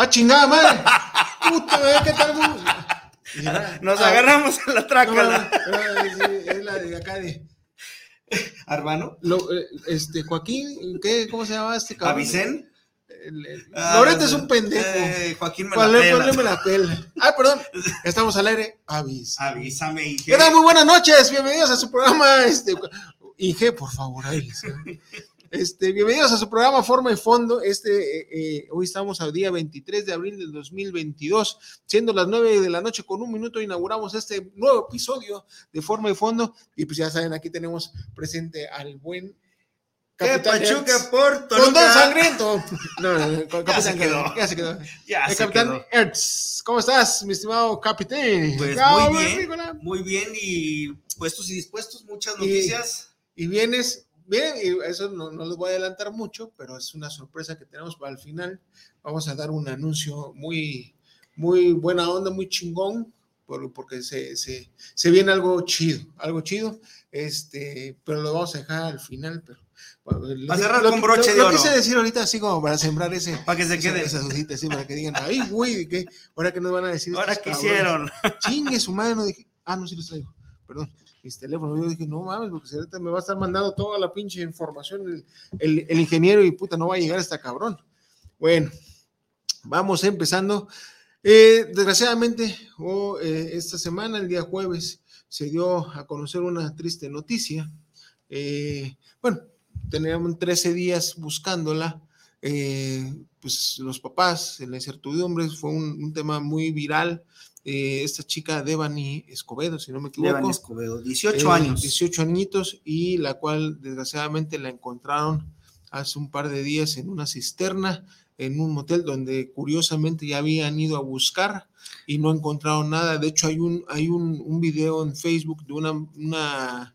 ¡Ah, chingada madre! ¡Puta, qué tal! Nos agarramos a la trácala. es la de acá de. ¿Arbano? Lo, eh, este, Joaquín, ¿qué, ¿cómo se llama este cabrón? ¿Avicen? Ah, es un pendejo. Eh, Joaquín me ¿Cuál la es? pela. ¿Cuál me la pela? Ah, perdón. Estamos al aire. Avis. Avísame, Inge. ¿Qué tal? Muy buenas noches. Bienvenidos a su programa. Este, Inge, por favor, ahí Este, bienvenidos a su programa Forma y Fondo. Este, eh, eh, hoy estamos al día 23 de abril del 2022, siendo las 9 de la noche con un minuto inauguramos este nuevo episodio de Forma y Fondo. Y pues ya saben, aquí tenemos presente al buen ¿Qué Capitán Pachuca Hertz. por Con Don? Sangriento. No, no, no, con Ya se Capitán quedó. Ya se quedó. Ya El se Capitán quedó. Hertz. ¿Cómo estás, mi estimado capitán? Pues muy bien, muy bien y puestos y dispuestos, muchas Y- noticias. y vienes, bien, y eso no, no les voy a adelantar mucho, pero es una sorpresa que tenemos para el final. Vamos a dar un anuncio muy, muy buena onda, muy chingón, por- porque se, se, se viene algo chido, algo chido, este, pero lo vamos a dejar al final, pero... bueno, lo a cerrar lo con broche lo- de lo oro. quise decir ahorita así como para sembrar ese... Para que se esa- quede. Esas hojitas, así, para que digan, ay, güey, ¿qué? Ahora que nos van a decir. Ahora que cabrones?" hicieron. Chingue su madre, no dije, ah, no, sí los traigo, perdón, mis teléfonos. Yo dije, no mames, porque si me va a estar mandando toda la pinche información el, ingeniero y puta, no va a llegar hasta cabrón. Bueno, vamos empezando. Eh, desgraciadamente, oh, eh, esta semana, el día jueves, se dio a conocer una triste noticia. Eh, bueno, teníamos 13 días buscándola. eh, pues los papás, en la incertidumbre, fue un tema muy viral. Eh, esta chica Devani Escobedo, si no me equivoco. Devani Escobedo, 18 Eh, años. 18 añitos y la cual desgraciadamente la encontraron hace un par de días en una cisterna en un motel donde curiosamente ya habían ido a buscar y no encontraron nada. De hecho, hay un, hay un, un video en Facebook de una, una,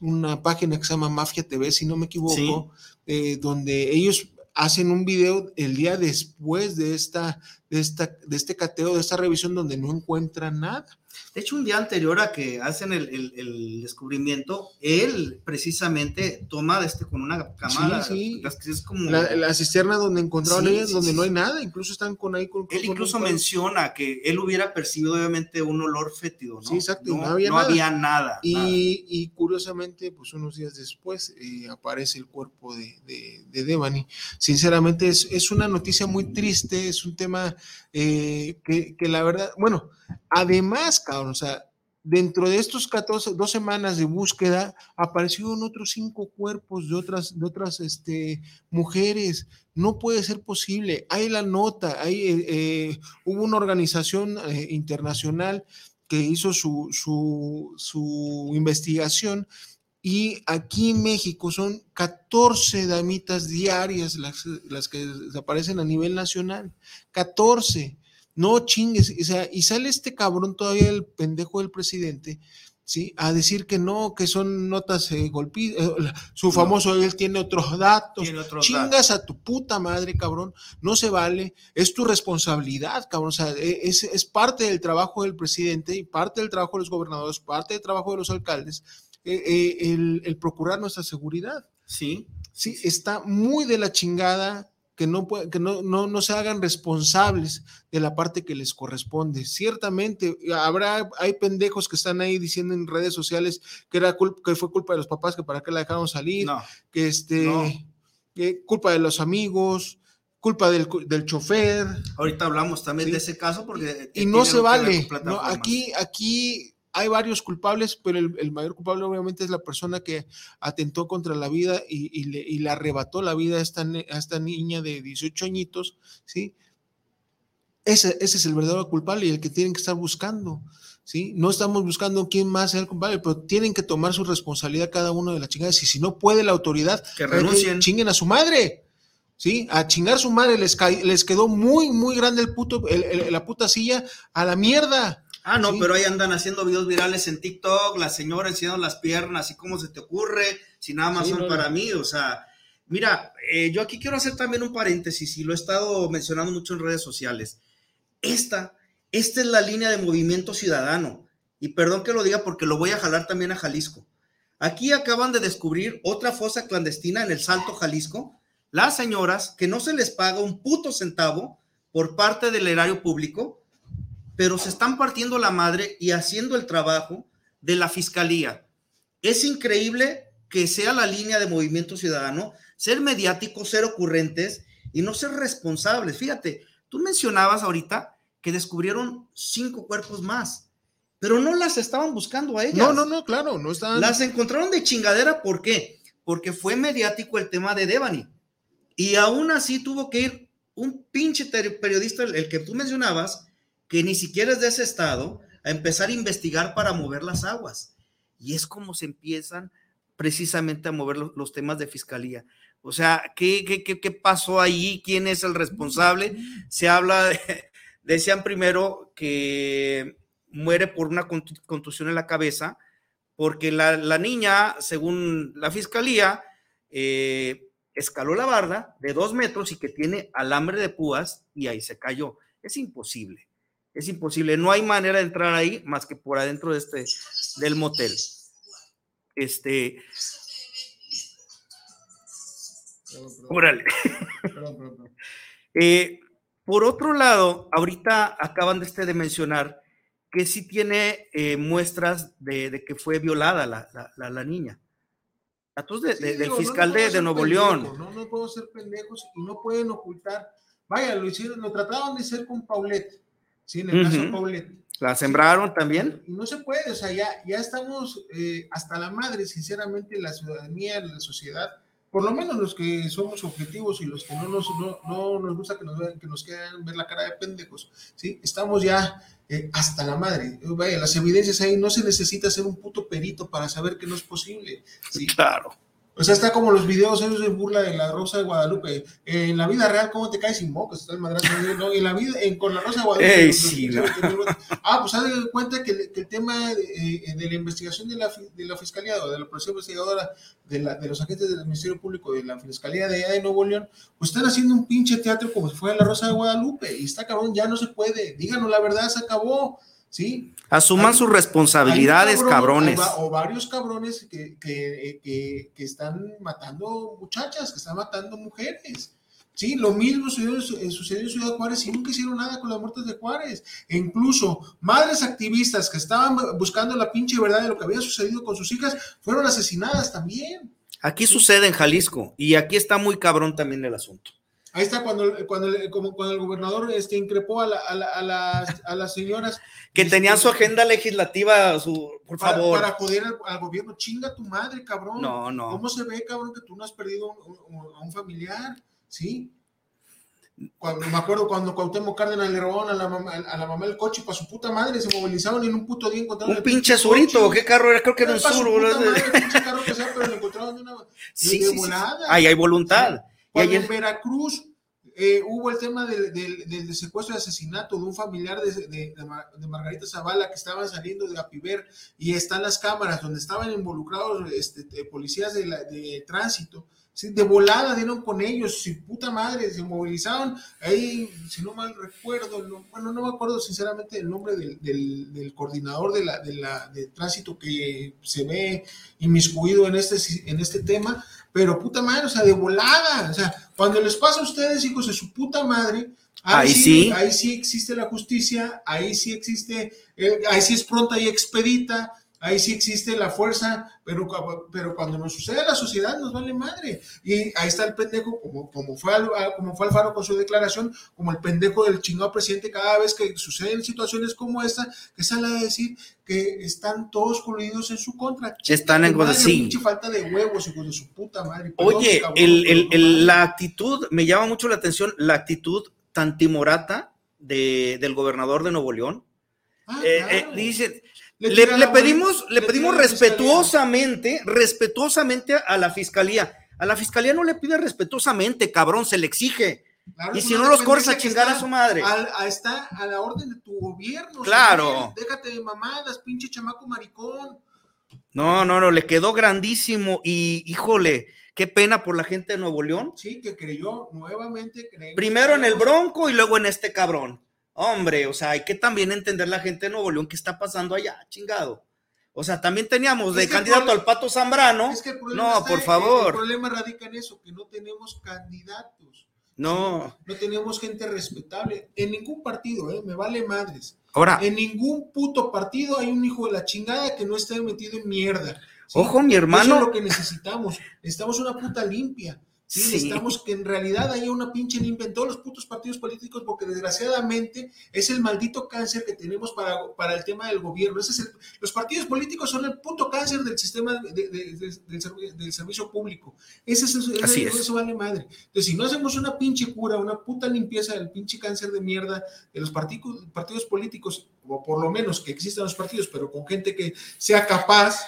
una página que se llama Mafia TV, si no me equivoco, eh, donde ellos hacen un video el día después de esta, de esta, de este cateo, de esta revisión donde no encuentran nada. De hecho, un día anterior a que hacen el, el- el descubrimiento, él precisamente toma este con una cámara. Sí, sí. las es como. La, la cisterna donde encontraron Sí, ellas, donde no hay nada, incluso están con ahí con. él con incluso un- menciona que él hubiera percibido obviamente un olor fétido, ¿no? Sí, exacto, No, no había no nada. había nada. nada. Y, y curiosamente, pues unos días después eh, aparece el cuerpo de, de, de Devani. Sinceramente, es, es una noticia muy triste, es un tema eh, que, que la verdad, bueno, además, cabrón, o sea, dentro de estos 14, dos semanas de búsqueda, aparecieron otros cinco cuerpos de otras, de otras este, mujeres. No puede ser posible. Hay la nota, hay, eh, eh, hubo una organización eh, internacional que hizo su, su, su investigación y aquí en México son 14 damitas diarias las, las que desaparecen a nivel nacional. 14. No chingues. O sea, y sale este cabrón todavía, el pendejo del presidente, ¿sí? A decir que no, que son notas eh, eh, Su famoso, él tiene otros datos. Tiene otros Chingas a tu puta madre, cabrón. No se vale. Es tu responsabilidad, cabrón. O sea, e- es, es parte del trabajo del presidente y parte del trabajo de los gobernadores, parte del trabajo de los alcaldes, eh, eh, el, el procurar nuestra seguridad. Sí. Sí, está muy de la chingada que no, puede- que no, no, no se hagan responsables de la parte que les corresponde. Ciertamente, habrá, hay pendejos que están ahí diciendo en redes sociales que, era que fue culpa de los papás, que para qué la dejaron salir, No. que este, culpa de los amigos, culpa del, del chofer, Ahorita hablamos también Sí. de ese caso porque. y no se vale. ¿no? Aquí, aquí hay varios culpables, pero el, mayor culpable obviamente es la persona que atentó contra la vida y, le, arrebató la vida a esta, a esta niña de 18 añitos, ¿sí? Ese, ese, es el verdadero culpable y el que tienen que estar buscando. ¿sí? No estamos buscando quién más sea el culpable, pero tienen que tomar su responsabilidad cada uno de las chingadas. Y si no puede la autoridad, que renuncien. chinguen a su madre. ¿Sí? A chingar a su madre les, les quedó muy, muy grande el puto, la puta silla a la mierda. Ah, no, pero ahí andan haciendo videos virales en TikTok, las señoras enseñando las piernas, y cómo se te ocurre, si nada más son para mí, o sea, mira, eh, yo aquí quiero hacer también un paréntesis, y lo he estado mencionando mucho en redes sociales. Esta, esta es la línea de movimiento ciudadano, y perdón que lo diga porque lo voy a jalar también a Jalisco. Aquí acaban de descubrir otra fosa clandestina en el Salto Jalisco, las señoras que no se les paga un puto centavo por parte del erario público, pero se están partiendo la madre y haciendo el trabajo de la fiscalía. Es increíble que sea la línea de movimiento ciudadano, ser mediáticos, ser ocurrentes y no ser responsables. Fíjate, tú mencionabas ahorita que descubrieron cinco cuerpos más, pero no las estaban buscando a ellas. No, no, no, claro, no estaban. Las encontraron de chingadera, ¿por qué? Porque fue mediático el tema de Devani. Y aún así tuvo que ir un pinche periodista, el que tú mencionabas, que ni siquiera es de ese estado, a empezar a investigar para mover las aguas. Y es como se empiezan precisamente a mover los, temas de fiscalía. O sea, ¿qué, qué, qué, pasó ahí? ¿Quién es el responsable? Se habla, de, decían primero que muere por una contusión en la cabeza, porque la, la niña, según la fiscalía, eh, escaló la barda de dos metros y que tiene alambre de púas y ahí se cayó. Es imposible. Es imposible, no hay manera de entrar ahí más que por adentro de este, del motel. Este. Órale. Eh, por otro lado, ahorita acaban de, este de mencionar que sí tiene eh, muestras de, que fue violada la, la, la, niña. Datos de, del fiscal de, Nuevo León. No, no puedo ser pendejos y no pueden ocultar. Vaya, lo hicieron, lo trataban de hacer con Paulette Sí, en el caso Paulette. ¿La sembraron también? Y no se puede, o sea, ya, ya estamos eh, hasta la madre, sinceramente, la ciudadanía, la sociedad, por lo menos los que somos objetivos y los que no nos, no, nos gusta que nos vean, que nos quieran ver la cara de pendejos, ¿sí? Estamos ya eh, hasta la madre. Vaya, las evidencias ahí no se necesita ser un puto perito para saber que no es posible, ¿sí? Claro. O sea, está como los videos esos de burla de la Rosa de Guadalupe. en la vida real, ¿cómo te caes sin mocos? Estás madrazo, ¿no? En la vida, en, con la Rosa de Guadalupe. sí, Ah, pues haz de cuenta que, que el tema de, eh, de, la investigación de la, de la Fiscalía o de la Policía Investigadora de, la, de los agentes del Ministerio Público de la Fiscalía de allá de Nuevo León, pues están haciendo un pinche teatro como si fuera la Rosa de Guadalupe. Y está cabrón, ya no se puede. Díganos la verdad, se acabó. ¿Sí? Asuman sus responsabilidades, cabrones. O, varios cabrones que, que, que, que, están matando muchachas, que están matando mujeres. Sí, lo mismo sucedió, sucedió, en Ciudad Juárez y nunca hicieron nada con las muertes de Juárez. E incluso madres activistas que estaban buscando la pinche verdad de lo que había sucedido con sus hijas fueron asesinadas también. Aquí sucede en Jalisco y aquí está muy cabrón también el asunto. Ahí está cuando, cuando, como, cuando el gobernador este, increpó a, a, las, a las señoras. Que este, tenían su agenda legislativa, su, por favor. Para joder al, gobierno. Chinga tu madre, cabrón. No, no. ¿Cómo se ve, cabrón, que tú no has perdido a un familiar? ¿Sí? Cuando, me acuerdo cuando Cuauhtémoc Cárdenas le robaron a la, mamá, a la mamá el coche para su puta madre, se movilizaron y en un puto día encontraron. Un pinche surito, ¿qué carro era? Creo que era un sur, pinche carro que sea, pero lo encontraron de una. Sí, sí, volada. Sí. Ahí hay voluntad. Cuando en Veracruz eh, hubo el tema del, del, secuestro y asesinato de un familiar de, de, de, Margarita Zavala que estaban saliendo de Apiver y están las cámaras donde estaban involucrados este, policías de, tránsito. de volada dieron con ellos, si puta madre, se movilizaron. Ahí, si no mal recuerdo, bueno, no me acuerdo sinceramente el nombre del, del, coordinador de, la, de, la, de tránsito que se ve inmiscuido en este, en este tema, pero puta madre, o sea, de volada, o sea, cuando les pasa a ustedes, hijos de su puta madre, ahí, sí, ahí sí existe la justicia, ahí sí existe, eh, ahí sí es pronta y expedita, ahí sí existe la fuerza, pero, pero cuando nos sucede a la sociedad nos vale madre. Y ahí está el pendejo, como, como, fue, como fue Alfaro con su declaración, como el pendejo del chingado presidente cada vez que suceden situaciones como esta, que sale a decir que están todos coludidos en su contra. Están en contra, sí. falta de huevos, hijo de su puta madre. Oye, el, el, la actitud, me llama mucho la atención, la actitud tan timorata de, del gobernador de Nuevo León. Ah, eh, eh, dice, le, pedimos, le, pedimos respetuosamente, respetuosamente a la fiscalía. A la fiscalía no le pide respetuosamente, cabrón, se le exige. y si no los corres a chingar a su madre. está a la orden de tu gobierno. Claro. déjate de mamadas, pinche chamaco maricón. No, no, no, le quedó grandísimo y híjole, qué pena por la gente de Nuevo León. Sí, que creyó nuevamente. Primero en el Bronco y luego en este cabrón. Hombre, o sea, hay que también entender la gente de Nuevo León qué está pasando allá, chingado. O sea, también teníamos de candidato al Pato Zambrano. Es que el no, por favor. El problema radica en eso, que no tenemos candidatos. No. No tenemos gente respetable. En ningún partido, ¿eh? me vale madres. Ahora. En ningún puto partido hay un hijo de la chingada que no esté metido en mierda. Ojo, mi hermano. Eso es lo que necesitamos. Necesitamos una puta limpia. Sí, necesitamos que en realidad haya una pinche limpia en todos los putos partidos políticos, porque desgraciadamente es el maldito cáncer que tenemos para, para el tema del gobierno. Ese es los partidos políticos son el puto cáncer del sistema del, servicio público. Ese, es, Así eso vale madre. Entonces, si no hacemos una pinche cura, una puta limpieza del pinche cáncer de mierda de los partidos, partidos políticos, o por lo menos que existan los partidos, pero con gente que sea capaz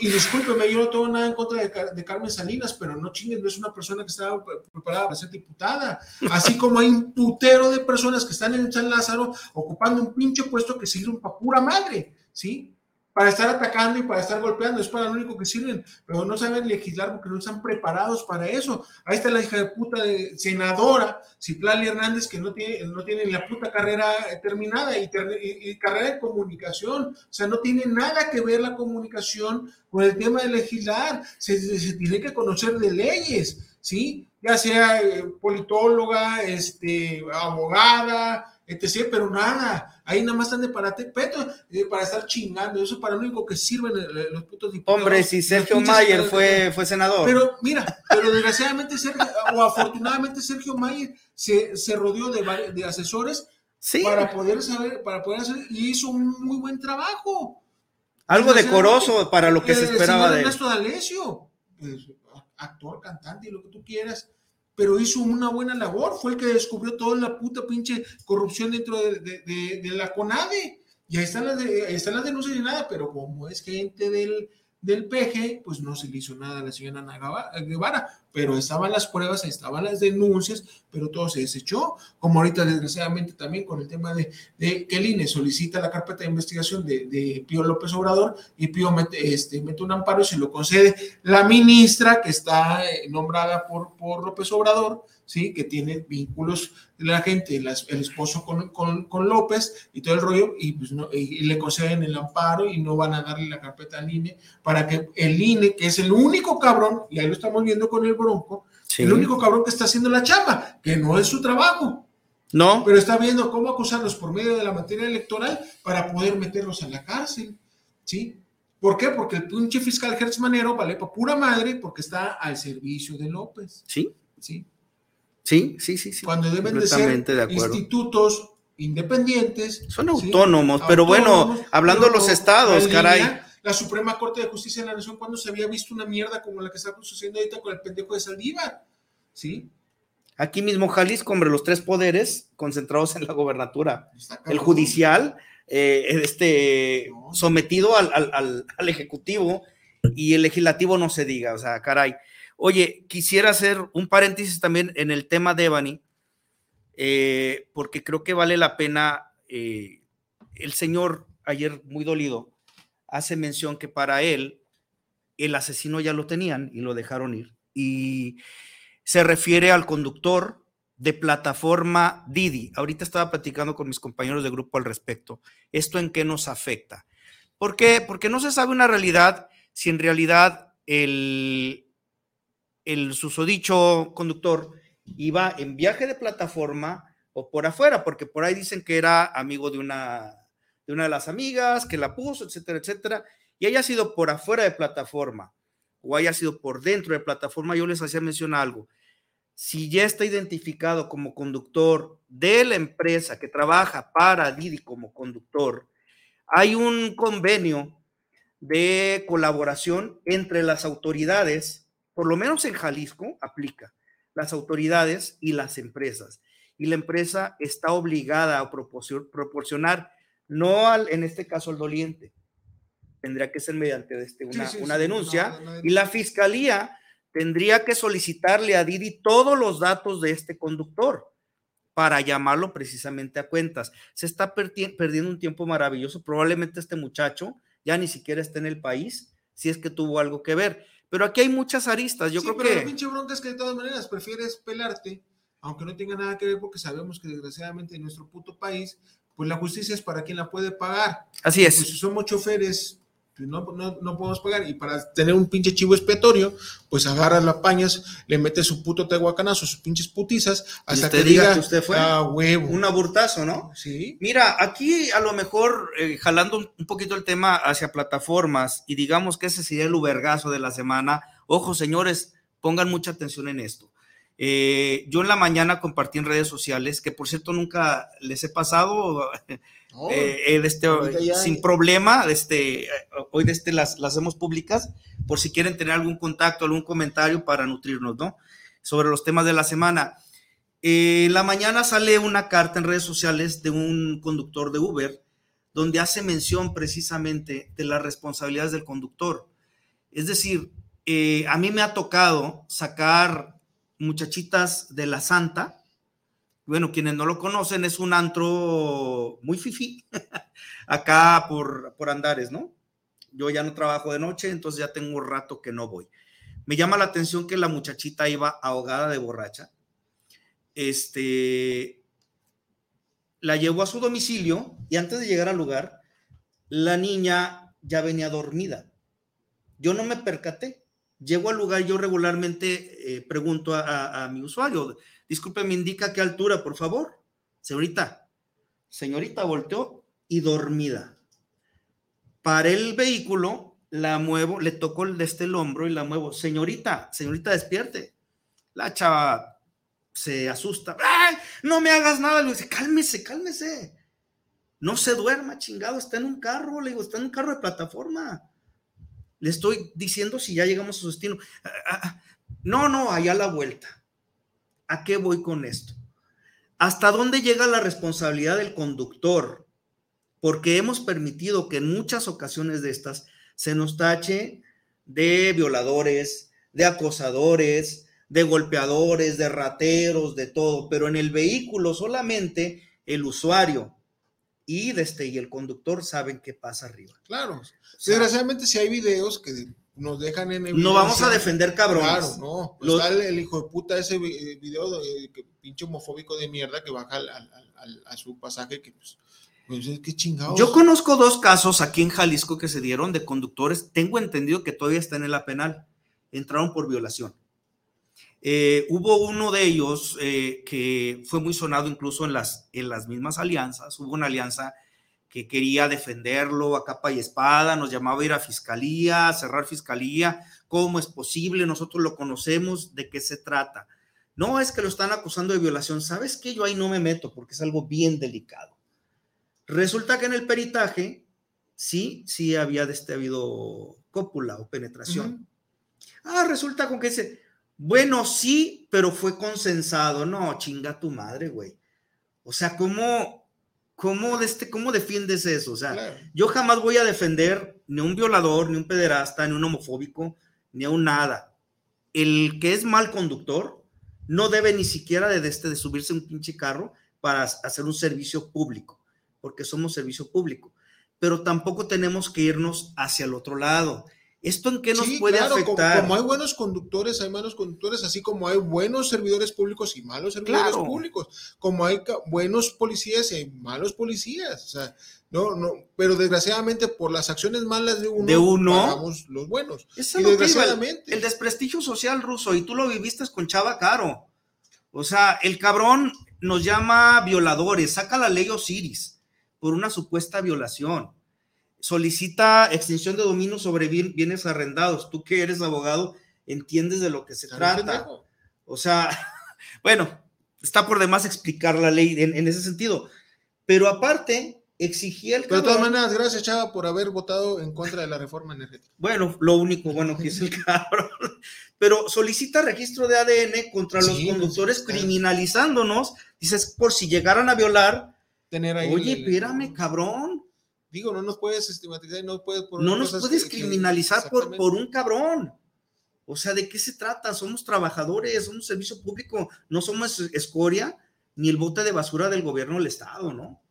y discúlpeme, yo no tengo nada en contra de, Carmen Salinas, pero no chinguen, no es una persona que estaba preparada para ser diputada. Así como hay un putero de personas que están en San Lázaro ocupando un pinche puesto que sirven para pura madre, ¿sí? Para estar atacando y para estar golpeando, es para lo único que sirven, pero no saben legislar porque no están preparados para eso. Ahí está la hija de puta de senadora, Citlali Hernández, que no tiene, no tiene la puta carrera terminada y, carrera de comunicación, o sea, no tiene nada que ver la comunicación con el tema de legislar, se, tiene que conocer de leyes, ¿sí? Ya sea eh, politóloga, este, abogada, etc., pero nada, ahí nada más están de parate peto eh, para estar chingando, eso es para lo único que sirven los putos diputados. Hombre, si Sergio Mayer fue, fue senador. Pero mira, pero desgraciadamente Sergio, o afortunadamente Sergio Mayer se, se rodeó de, de asesores para poder saber, para poder hacer, y hizo un muy buen trabajo. Algo decoroso para lo que se esperaba de él. Ernesto D'Alessio, pues, actor, cantante y lo que tú quieras pero hizo una buena labor, fue el que descubrió toda la puta pinche corrupción dentro de, la CONADE. Y ahí están, las ahí están las denuncias y nada, pero como es gente del, del PG, pues no se le hizo nada a la señora Ana Guevara, pero estaban las pruebas, estaban las denuncias, pero todo se desechó, como ahorita desgraciadamente también con el tema de, de que el INE solicita la carpeta de investigación de, de Pío López Obrador y Pío mete, este, mete un amparo y se lo concede. La ministra que está eh, nombrada por, por López Obrador, ¿sí? que tiene vínculos de la gente, el esposo con, con, López y todo el rollo, y, pues no, y, le conceden el amparo y no van a darle la carpeta al INE para que el INE, que es el único cabrón, y ahí lo estamos viendo con el Bronco, el único cabrón que está haciendo la chamba, que no es su trabajo. No. Pero está viendo cómo acusarlos por medio de la materia electoral para poder meterlos a la cárcel, ¿sí? ¿Por qué? Porque el pinche fiscal Gertz Manero vale para pura madre porque está al servicio de López. Sí. Sí. Sí, sí, sí, sí. Cuando deben de ser institutos independientes. Son autónomos, pero bueno, hablando de los estados, caray. la Suprema Corte de Justicia de la Nación, cuando se había visto una mierda como la que está sucediendo ahorita con el pendejo de Saldívar, ¿sí? Aquí mismo Jalisco, hombre, los tres poderes concentrados en la gobernatura. El judicial, eh, este, sometido al, al, al, Ejecutivo y el legislativo no se diga, o sea, caray. Oye, quisiera hacer un paréntesis también en el tema de Ebony, eh, porque creo que vale la pena. Eh, el señor, ayer muy dolido, hace mención que para él el asesino ya lo tenían y lo dejaron ir. Y se refiere al conductor de plataforma Didi. Ahorita estaba platicando con mis compañeros de grupo al respecto. ¿Esto en qué nos afecta? ¿Por qué? Porque no se sabe una realidad si en realidad el, el susodicho conductor iba en viaje de plataforma o por afuera, porque por ahí dicen que era amigo de una de una de las amigas, que la puso, etcétera, etcétera, y haya sido por afuera de plataforma o haya sido por dentro de plataforma, yo les hacía mención algo. Si ya está identificado como conductor de la empresa que trabaja para Didi como conductor, hay un convenio de colaboración entre las autoridades, por lo menos en Jalisco aplica, las autoridades y las empresas. Y la empresa está obligada a proporcionar, no al, en este caso al doliente, tendría que ser mediante este, una, denuncia, y la fiscalía tendría que solicitarle a Didi todos los datos de este conductor para llamarlo precisamente a cuentas. Se está perdiendo un tiempo maravilloso. Probablemente este muchacho ya ni siquiera esté en el país, si es que tuvo algo que ver. Pero aquí hay muchas aristas. Yo creo pero que. La pinche bronca es que de todas maneras prefieres pelarte, aunque no tenga nada que ver, porque sabemos que desgraciadamente en nuestro puto país, pues la justicia es para quien la puede pagar. Así es. Pues si somos choferes pues, no, no, podemos pagar. Y para tener un pinche chivo expiatorio, pues agarras la pañas, le metes su puto tehuacanazo, sus pinches putizas, hasta que diga, que usted fue ah, huevo. Un aburtazo, ¿no? Sí. Mira, aquí a lo mejor, eh, jalando un poquito el tema hacia plataformas, y digamos que ese sería el ubergazo de la semana. Ojo, señores, pongan mucha atención en esto. Eh, yo en la mañana compartí en redes sociales, que por cierto nunca les he pasado, eh, eh, este, sin problema, este, hoy de este las, las hacemos públicas por si quieren tener algún contacto, algún comentario para nutrirnos, ¿no? Sobre los temas de la semana. Eh, en la mañana sale una carta en redes sociales de un conductor de Uber donde hace mención precisamente de las responsabilidades del conductor. Es decir, a mí me ha tocado sacar muchachitas de la Santa, bueno, quienes no lo conocen, es un antro muy fifi, acá por, por Andares, ¿no? Yo ya no trabajo de noche, entonces ya tengo un rato que no voy. Me llama la atención que la muchachita iba ahogada de borracha. Este, la llevó a su domicilio y antes de llegar al lugar, la niña ya venía dormida. Yo no me percaté. Llego al lugar, yo regularmente eh, pregunto a mi usuario, Disculpe, me indica qué altura, por favor. Señorita, señorita volteó y dormida. Paré el vehículo, la muevo, le toco el, este el hombro y la muevo. Señorita, señorita, despierte. La chava se asusta. ¡Ay, no me hagas nada! Le dice, cálmese, cálmese. No se duerma, chingado, está en un carro, le digo, está en un carro de plataforma. Le estoy diciendo si ya llegamos a su destino. Ah, ah, ah. No, no, allá la vuelta. ¿A qué voy con esto? ¿Hasta dónde llega la responsabilidad del conductor? Porque hemos permitido que en muchas ocasiones de estas se nos tache de violadores, de acosadores, de golpeadores, de rateros, de todo, pero en el vehículo solamente el usuario y, este, y el conductor saben qué pasa arriba. Claro. Desgraciadamente, si hay videos que nos dejan en No vamos a defender cabrones. Claro, no. Pues está el, hijo de puta ese eh, video de, que pinche homofóbico de mierda que baja a su pasaje que pues, pues qué chingados. Yo conozco dos casos aquí en Jalisco que se dieron de conductores. Tengo entendido que todavía están en la penal. Entraron por violación. Eh, hubo uno de ellos eh, que fue muy sonado incluso en las, en las mismas alianzas. Hubo una alianza que quería defenderlo a capa y espada, nos llamaba a ir a fiscalía, a cerrar fiscalía, ¿cómo es posible? Nosotros lo conocemos, ¿de qué se trata? No es que lo están acusando de violación, ¿sabes qué? Yo ahí no me meto porque es algo bien delicado. Resulta que en el peritaje, sí, sí había de este, habido cópula o penetración. Ah, resulta con que dice, bueno, sí, pero fue consensado. No, chinga tu madre, güey. O sea, ¿cómo, ¿cómo, de este, ¿cómo defiendes eso? O sea, yo jamás voy a defender ni a un violador, ni un pederasta, ni un homofóbico, ni a un nada. El que es mal conductor no debe ni siquiera de, este, de subirse un pinche carro para hacer un servicio público, porque somos servicio público. Pero tampoco tenemos que irnos hacia el otro lado. ¿Esto en qué nos puede afectar? Como, hay buenos conductores, hay malos conductores, así como hay buenos servidores públicos y malos servidores públicos, como hay buenos policías y hay malos policías. O sea, no, no, pero desgraciadamente por las acciones malas de uno, de uno los buenos. y desgraciadamente. El, desprestigio social ruso, y tú lo viviste con Chava Caro. O sea, el cabrón nos llama violadores, saca la ley Osiris por una supuesta violación solicita extinción de dominio sobre bienes arrendados. Tú que eres abogado, entiendes de lo que se trata. O sea, bueno, está por demás explicar la ley en, ese sentido. Pero aparte, exigía el... Pero de todas maneras, gracias Chava por haber votado en contra de la reforma energética. Bueno, lo único bueno que es el cabrón. Pero solicita registro de ADN contra los conductores criminalizándonos. Dices, por si llegaran a violar. Tener ahí Oye, espérame, cabrón. Digo, no nos puedes estigmatizar, no puedes No nos puedes criminalizar por, por un cabrón. O sea, ¿de qué se trata? Somos trabajadores, somos servicio público, no somos escoria ni el bote de basura del gobierno del Estado, ¿no?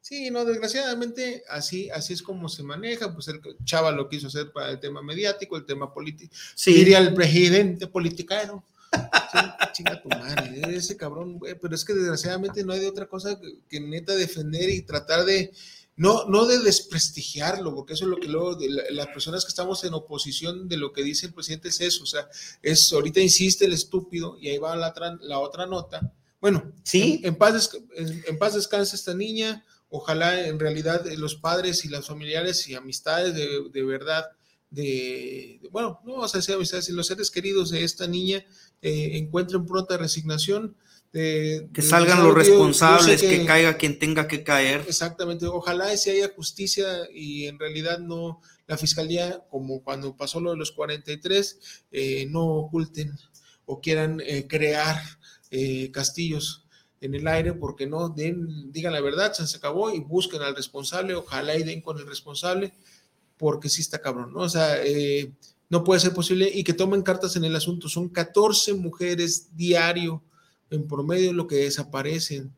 Sí, no, desgraciadamente así, así es como se maneja, pues el Chava lo quiso hacer para el tema mediático, el tema político. Sí. Diría el presidente politicano. chinga tu madre, ese cabrón, güey, pero es que desgraciadamente no hay de otra cosa que neta defender y tratar de, no, no de desprestigiarlo, porque eso es lo que luego de las personas que estamos en oposición de lo que dice el presidente es eso, o sea, es ahorita insiste el estúpido y ahí va la, la otra nota. Bueno, sí, en, paz, en, paz descansa esta niña, ojalá en realidad los padres y las familiares y amistades de, de verdad, de, bueno, no vamos a decir amistades, y los seres queridos de esta niña eh, encuentren pronta resignación que salgan los responsables, que, caiga quien tenga que caer. Exactamente, ojalá si haya justicia y en realidad no, la fiscalía, como cuando pasó lo de los 43, eh, no oculten o quieran eh, crear eh, castillos en el aire, porque no den, digan la verdad, se acabó y busquen al responsable, ojalá y den con el responsable, porque sí está cabrón, ¿no? O sea, no puede ser posible y que tomen cartas en el asunto. Son 14 mujeres diario en promedio lo que desaparecen.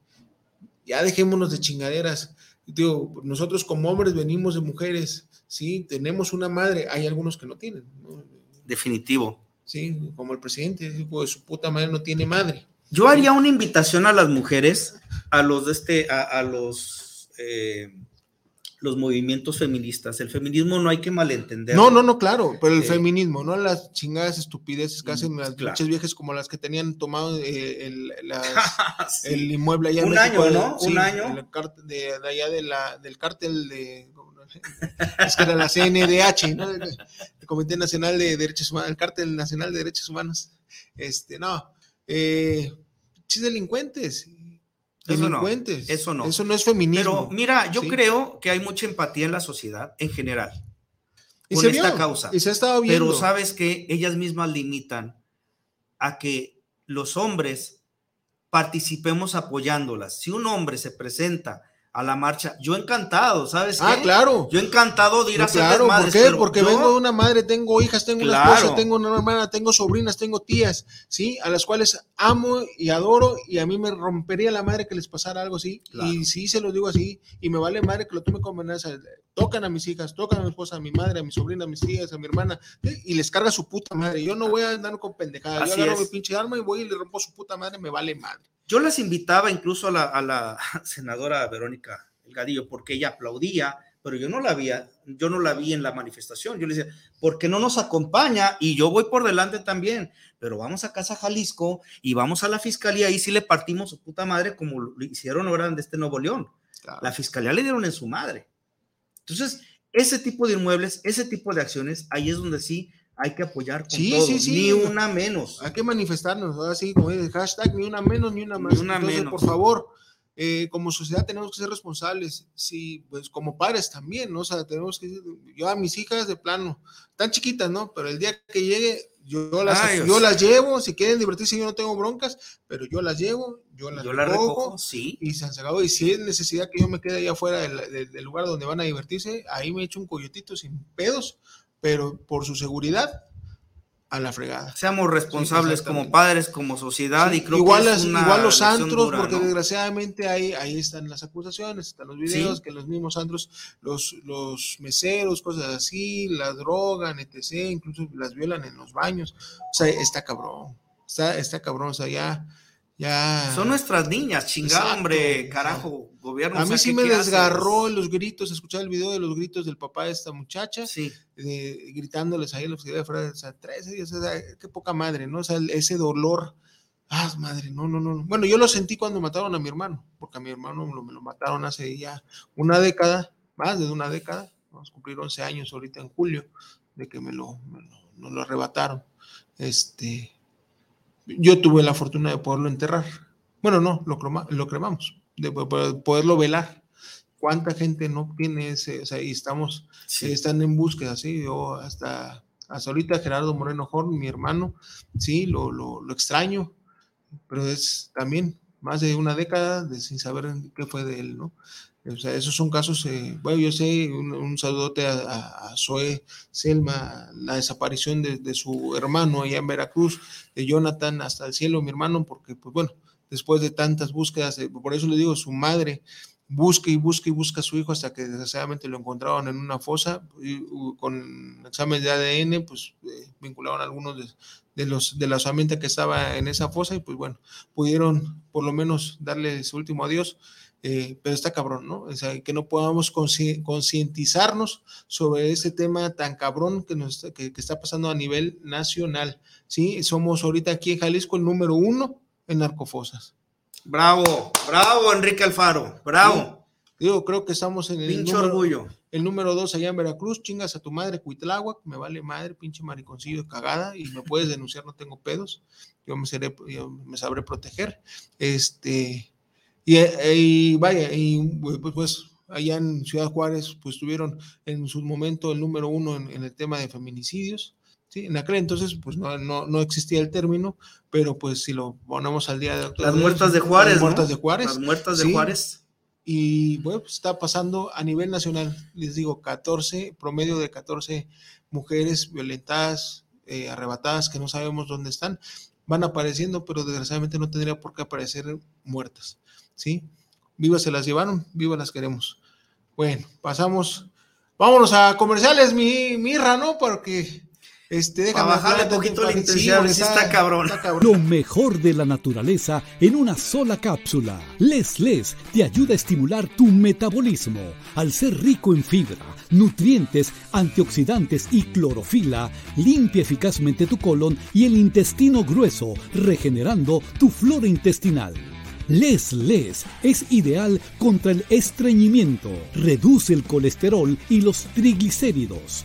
Ya dejémonos de chingaderas. Digo, nosotros como hombres venimos de mujeres, ¿sí? Tenemos una madre, hay algunos que no tienen. Definitivo. Sí, como el presidente, de su puta madre no tiene madre. Yo haría una invitación a las mujeres, a los de este, a, los eh, los movimientos feministas. El feminismo no hay que malentender. No, no, no, claro, pero el feminismo, no las chingadas estupideces que hacen las claro. viejas como las que tenían tomado eh, el, el, inmueble allá Un en México, año, ¿no? Un año. De, allá de la, del cártel de. Es que era la CNDH, ¿no? El Comité Nacional de Derechos Humanos, el Cártel Nacional de Derechos Humanos. Este, no. Eh, delincuentes eso no, eso no. Eso no es feminismo. Pero mira, yo creo que hay mucha empatía en la sociedad en general con esta causa. Y se ha estado viendo. Pero sabes que ellas mismas limitan a que los hombres participemos apoyándolas. Si un hombre se presenta a la marcha. Yo encantado, ¿sabes? Ah, claro. Yo encantado de ir a hacer Claro, ¿por qué? Porque vengo de una madre, tengo hijas, tengo una esposa, tengo una hermana, tengo sobrinas, tengo tías, ¿sí? A las cuales amo y adoro y a mí me rompería la madre que les pasara algo así. Y sí se lo digo así y me vale madre que lo tome como amenaza. Tocan a mis hijas, tocan a mi esposa, a mi madre, a mi sobrina, a mis tías, a mi hermana y les carga su puta madre. Yo no voy a andar con pendejadas. Yo agarro mi pinche arma y voy y le rompo su puta madre, me vale madre. Yo las invitaba incluso a la, senadora Verónica Elgadillo porque ella aplaudía, pero yo no la vi, yo no la vi en la manifestación. Yo le decía, ¿por qué no nos acompaña? Y yo voy por delante también, pero vamos a Casa Jalisco y vamos a la fiscalía y sí le partimos su puta madre como lo hicieron ahora de este Nuevo León. La fiscalía le dieron en su madre. Entonces, ese tipo de inmuebles, ese tipo de acciones, ahí es donde sí hay que apoyar con sí, sí, sí. ni una menos. Hay que manifestarnos, así como dice hashtag, ni una menos, ni una más. Ni una menos. Por favor, eh, como sociedad tenemos que ser responsables, sí, pues como padres también, ¿no? O sea, tenemos que, yo a mis hijas de plano, tan chiquitas, ¿no? Pero el día que llegue, yo las, yo las llevo, si quieren divertirse, yo no tengo broncas, pero yo las llevo, yo las, recojo, sí. y se han sacado, y si es necesidad que yo me quede allá afuera del, del lugar donde van a divertirse, ahí me echo un coyotito sin pedos, pero por su seguridad a la fregada. Seamos responsables como padres, como sociedad y creo igual que es igual los antros, porque desgraciadamente ahí, ahí están las acusaciones, están los videos, que los mismos antros, los, los meseros, cosas así, la drogan, etc., incluso las violan en los baños. O sea, está cabrón, está, está cabrón, o sea, ya ya. Son nuestras niñas, chingada, hombre, carajo, gobierno. A mí sí me desgarró los gritos, escuchar el video de los gritos del papá de esta muchacha, sí. gritándoles ahí en la oficina de fuera, o sea, tres días, o sea, qué poca madre, ¿no? O sea, ese dolor. Ah, madre, no, no, no. Bueno, yo lo sentí cuando mataron a mi hermano, porque a mi hermano me lo mataron hace ya una década, más de una década, vamos a cumplir 11 años ahorita en julio de que me lo, lo arrebataron. Este, yo tuve la fortuna de poderlo enterrar. Bueno, no, lo, lo cremamos, de poderlo velar. ¿Cuánta gente no tiene ese? O sea, y estamos, están en búsqueda, ¿sí? Yo hasta, hasta ahorita Gerardo Moreno Horn, mi hermano, sí, lo, lo, lo extraño, pero es también más de una década de, sin saber qué fue de él, ¿no? O sea, esos son casos, eh, bueno, yo sé, un, saludote a, a, Zoe Selma, la desaparición de, su hermano allá en Veracruz, de Jonathan hasta el cielo, mi hermano, porque, pues bueno, después de tantas búsquedas, por eso le digo, su madre busca y busca y busca a su hijo hasta que desgraciadamente lo encontraron en una fosa con examen de ADN, pues eh, vincularon a algunos de, los de la que estaba en esa fosa y pues bueno, pudieron por lo menos darle su último adiós eh, pero está cabrón, ¿no? O sea, que no podamos concientizarnos sobre ese tema tan cabrón que, nos está, que, está pasando a nivel nacional, ¿sí? Somos ahorita aquí en Jalisco el número uno en narcofosas. Bravo, bravo, Enrique Alfaro, bravo. Digo, creo que estamos en el número, orgullo. El número dos allá en Veracruz, chingas a tu madre, Cuitláhuac, me vale madre, pinche mariconcillo de cagada, y me puedes denunciar, no tengo pedos, yo me, seré, yo me sabré proteger. Este, eh, y, vaya, y pues, pues, allá en Ciudad Juárez, pues tuvieron en su momento el número uno en, el tema de feminicidios. Sí, en aquel entonces, pues no, no, no, existía el término, pero pues si lo ponemos al día de Las muertas de Juárez. Las muertas de Juárez. Las muertas de Juárez. Y bueno, pues está pasando a nivel nacional, les digo, 14, promedio de 14 mujeres violentadas, eh, arrebatadas, que no sabemos dónde están, van apareciendo, pero desgraciadamente no tendría por qué aparecer muertas. ¿Sí? Vivas se las llevaron, vivas las queremos. Bueno, pasamos. Vámonos a comerciales, mi mirra, ¿no? Porque este, déjame bajarle un poquito la intensidad, está, cabrón. Lo mejor de la naturaleza en una sola cápsula. Les Les te ayuda a estimular tu metabolismo. Al ser rico en fibra, nutrientes, antioxidantes y clorofila, limpia eficazmente tu colon y el intestino grueso, regenerando tu flora intestinal. Les Les es ideal contra el estreñimiento, reduce el colesterol y los triglicéridos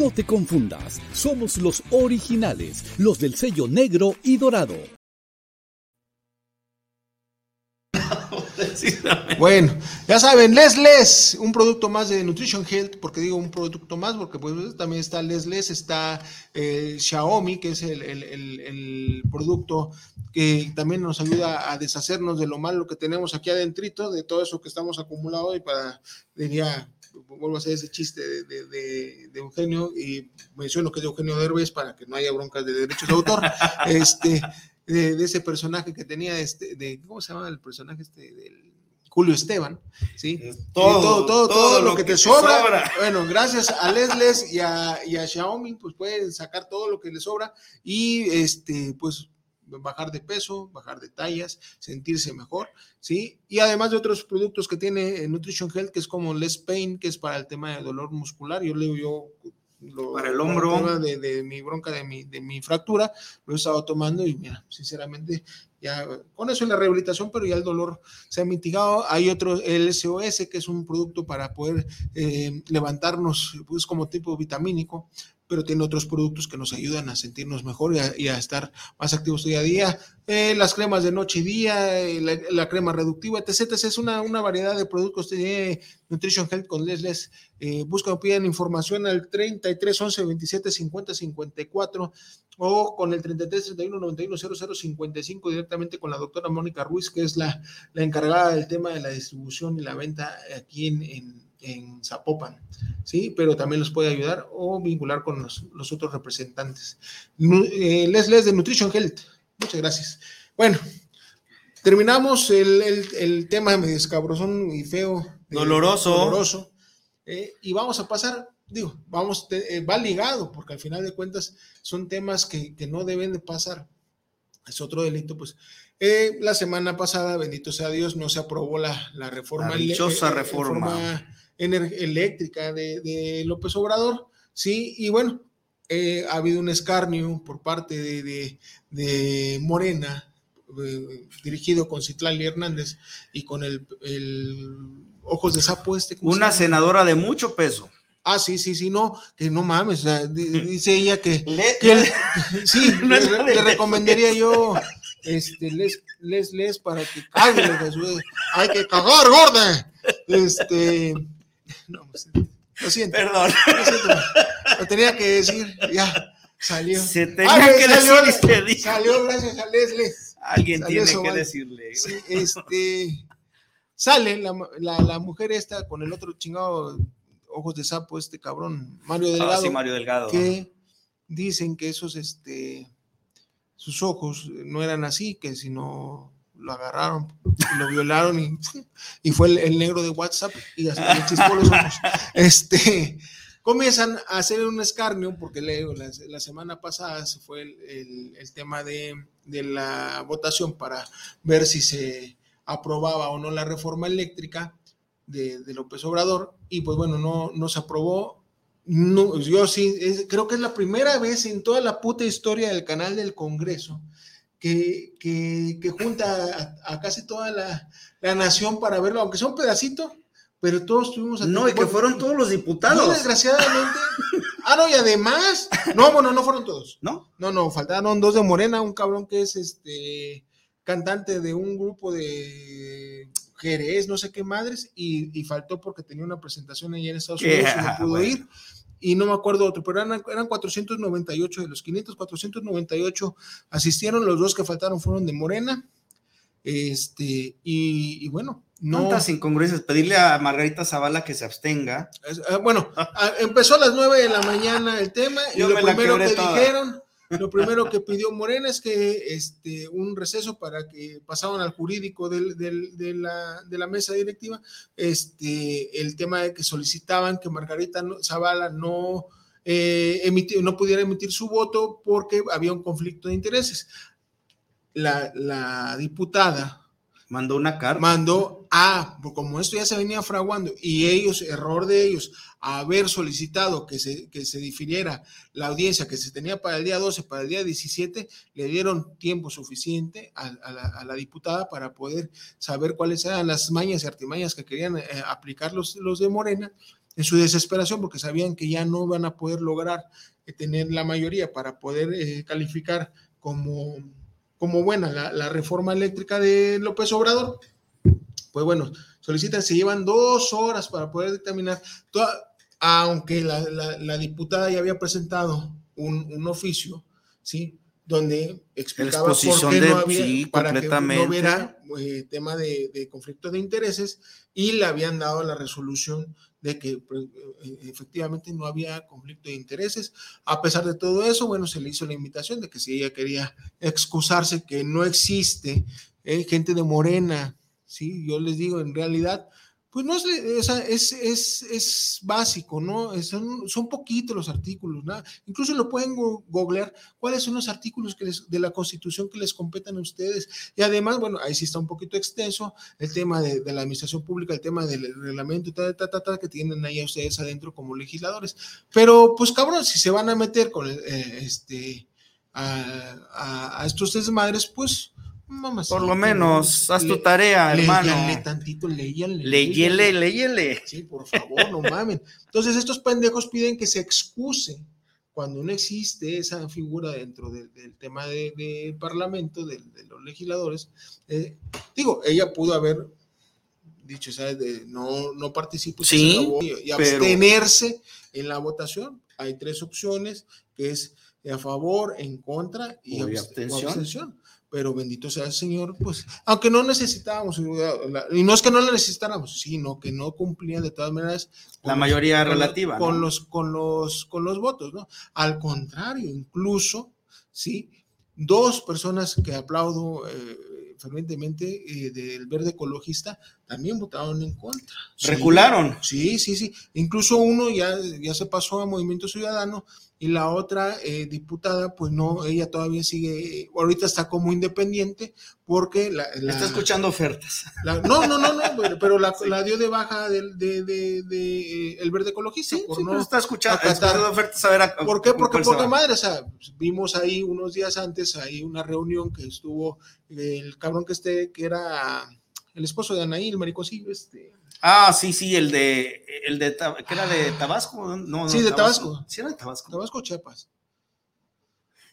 No te confundas, somos los originales, los del sello negro y dorado. Bueno, ya saben, Les Les, un producto más de Nutrition Health, porque digo un producto más, porque pues también está Les Les, está eh, Xiaomi, que es el, el, producto que también nos ayuda a deshacernos de lo malo que tenemos aquí adentrito, de todo eso que estamos acumulado y para, diría, vuelvo a hacer ese chiste de, de, Eugenio y menciono que es de Eugenio Derbez para que no haya broncas de derechos de autor, este, de, ese personaje que tenía, este, de, ¿cómo se llama el personaje este? Del, Julio Esteban, ¿sí? Todo, todo, todo, lo, que, te, sobra. Bueno, gracias a Lesles y a, y a Xiaomi, pues pueden sacar todo lo que les sobra y este, pues bajar de peso, bajar de tallas, sentirse mejor, ¿sí? Y además de otros productos que tiene Nutrition Health, que es como Les Pain, que es para el tema de dolor muscular, yo leo yo para el hombro de, mi bronca de mi, de mi fractura lo he estado tomando y mira sinceramente ya con eso en la rehabilitación pero ya el dolor se ha mitigado hay otro el SOS que es un producto para poder eh, levantarnos pues como tipo vitamínico pero tiene otros productos que nos ayudan a sentirnos mejor y a, estar más activos día a día. Eh, las cremas de noche y día, eh, la, crema reductiva, etc. Es una, una variedad de productos. Tiene Nutrition Health con Lesles. Eh, buscan o piden información al 33 11 27 50 54 o con el 33 31 91 00 55 directamente con la doctora Mónica Ruiz, que es la, la encargada del tema de la distribución y la venta aquí en en Zapopan, ¿sí? Pero también los puede ayudar o vincular con los, otros representantes. Eh, Les Les de Nutrition Health. Muchas gracias. Bueno, terminamos el, el, tema medio escabrosón y feo. Doloroso. doloroso. Eh, y vamos a pasar digo, vamos, eh, va ligado, porque al final de cuentas son temas que, no deben de pasar. Es otro delito, pues. Eh, la semana pasada, bendito sea Dios, no se aprobó la, la reforma, la reforma. Eléctrica de, López Obrador, sí, y bueno, ha habido un escarnio por parte de, de Morena, dirigido con Citlali Hernández y con el, Ojos de Sapo este. Una senadora de mucho peso. Ah, sí, sí, sí, no, que no mames, dice ella que, sí, le, recomendaría yo, este, les, les, les, para que cague, hay que cagar, gorda, este, no, lo siento, perdón, lo, siento, lo tenía que decir, ya, salió. Se tenía que salió, decir Salió gracias a Leslie. Alguien tiene que decirle. Sí, este, sale la, la, la mujer esta con el otro chingado ojos de sapo, este cabrón, Mario ah, Delgado. sí, Mario Delgado. Que dicen que esos, este, sus ojos no eran así, que si no lo agarraron, lo violaron y, y fue el, negro de WhatsApp y hasta le chispó los ojos. Este, comienzan a hacer un escarnio, porque leo, la, la semana pasada se fue el, el, tema de, de, la votación para ver si se aprobaba o no la reforma eléctrica de, López Obrador y pues bueno, no, no se aprobó. No, yo sí, creo que es la primera vez en toda la puta historia del canal del Congreso que, que, junta a, casi toda la, la, nación para verlo, aunque sea un pedacito, pero todos tuvimos... No, y que fueron todos los diputados. No, desgraciadamente. ah, no, y además... No, bueno, no fueron todos. ¿No? No, no, faltaron dos de Morena, un cabrón que es este cantante de un grupo de Jerez, no sé qué madres, y, faltó porque tenía una presentación ahí en Estados Unidos y no pudo ir. Y no me acuerdo otro, pero eran, eran 498 de los 500, 498 asistieron, los dos que faltaron fueron de Morena. Este, y, bueno, no. ¿Cuántas incongruencias? Pedirle a Margarita Zavala que se abstenga. Ah, bueno, empezó a las 9 de la mañana el tema, y lo primero que dijeron lo primero que pidió Morena es que este, un receso para que pasaban al jurídico del, de, la, mesa directiva este, el tema de que solicitaban que Margarita Zavala no, eh, no pudiera emitir su voto porque había un conflicto de intereses. La, la diputada Mandó una carta. Mandó a, como esto ya se venía fraguando, y ellos, error de ellos, haber solicitado que se, que se difiriera la audiencia que se tenía para el día 12, para el día 17, le dieron tiempo suficiente a, la, diputada para poder saber cuáles eran las mañas y artimañas que querían eh, aplicar los, los de Morena en su desesperación, porque sabían que ya no van a poder lograr eh, tener la mayoría para poder eh, calificar como como buena la, reforma eléctrica de López Obrador. Pues bueno, solicitan, se llevan dos horas para poder determinar, aunque la, diputada ya había presentado un, oficio, ¿sí? Donde explicaba por qué no había, para que no hubiera eh, tema de, de conflicto de intereses y le habían dado la resolución de que pues, e, efectivamente no había conflicto de intereses. A pesar de todo eso, bueno, se le hizo la invitación de que si ella quería excusarse, que no existe eh, gente de Morena, ¿sí? Yo les digo, en realidad, pues no es, es, es, es básico, ¿no? Son, son poquitos los artículos, ¿no? Incluso lo pueden googlear cuáles son los artículos que de la Constitución que les competen a ustedes. Y además, bueno, ahí sí está un poquito extenso el tema de, la administración pública, el tema del reglamento, ta, ta, ta, ta, que tienen ahí a ustedes adentro como legisladores. Pero, pues cabrón, si se van a meter con eh, este, a, a, a estos desmadres, pues por lo menos, haz tu tarea, hermano. Léyale tantito, léyale. Léyele, léyele. Sí, por favor, no mamen. Entonces, estos pendejos piden que se excuse cuando no existe esa figura dentro del, tema del parlamento, de, los legisladores. Eh, digo, ella pudo haber dicho, ¿sabes? De, no, no participo sí, y, abstenerse en la votación. Hay tres opciones, que es a favor, en contra y abstención pero bendito sea el Señor, pues, aunque no necesitábamos, y no es que no la necesitáramos, sino que no cumplían de todas maneras. La mayoría relativa. Con, los, con, los, con los votos, ¿no? Al contrario, incluso, ¿sí? Dos personas que aplaudo eh, fervientemente eh, del verde ecologista, también votaron en contra. ¿Recularon? Sí, sí, sí. Incluso uno ya, ya se pasó a Movimiento Ciudadano y la otra eh, diputada, pues no, ella todavía sigue, ahorita está como independiente porque la... está escuchando ofertas. no, no, no, no, pero la, dio de baja del de, de, de, el verde ecologista. Sí, por no está escuchando, ofertas a ver a, ¿Por qué? Porque poca madre, o sea, vimos ahí unos días antes, ahí una reunión que estuvo el cabrón que esté, que era el esposo de Anaí, el maricosillo, este Ah, sí, sí, el de, el de, ¿qué era de Tabasco? No, sí, de Tabasco. Sí, era de Tabasco. Tabasco, Chiapas.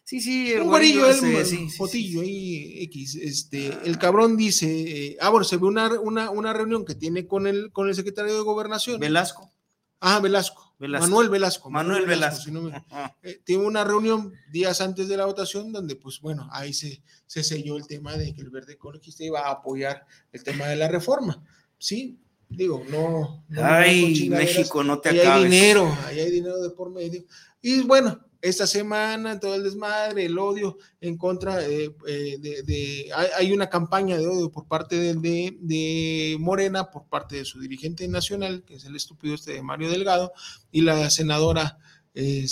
Sí, sí, el un guarillo, el sí, fotillo ahí, X, este, el cabrón dice, eh, ah, bueno, se ve una, una, una, reunión que tiene con el, con el secretario de Gobernación. Velasco. Ah, Velasco. Manuel Velasco. Manuel, Velasco. Eh, tiene una reunión días antes de la votación donde, pues bueno, ahí se, se selló el tema de que el verde ecologista iba a apoyar el tema de la reforma. Sí, Digo, no. Ay, México, no te ahí Hay dinero, ahí hay dinero de por medio. Y bueno, esta semana, todo el desmadre, el odio en contra eh, de, hay, una campaña de odio por parte de, de, Morena, por parte de su dirigente nacional, que es el estúpido este de Mario Delgado, y la senadora, eh,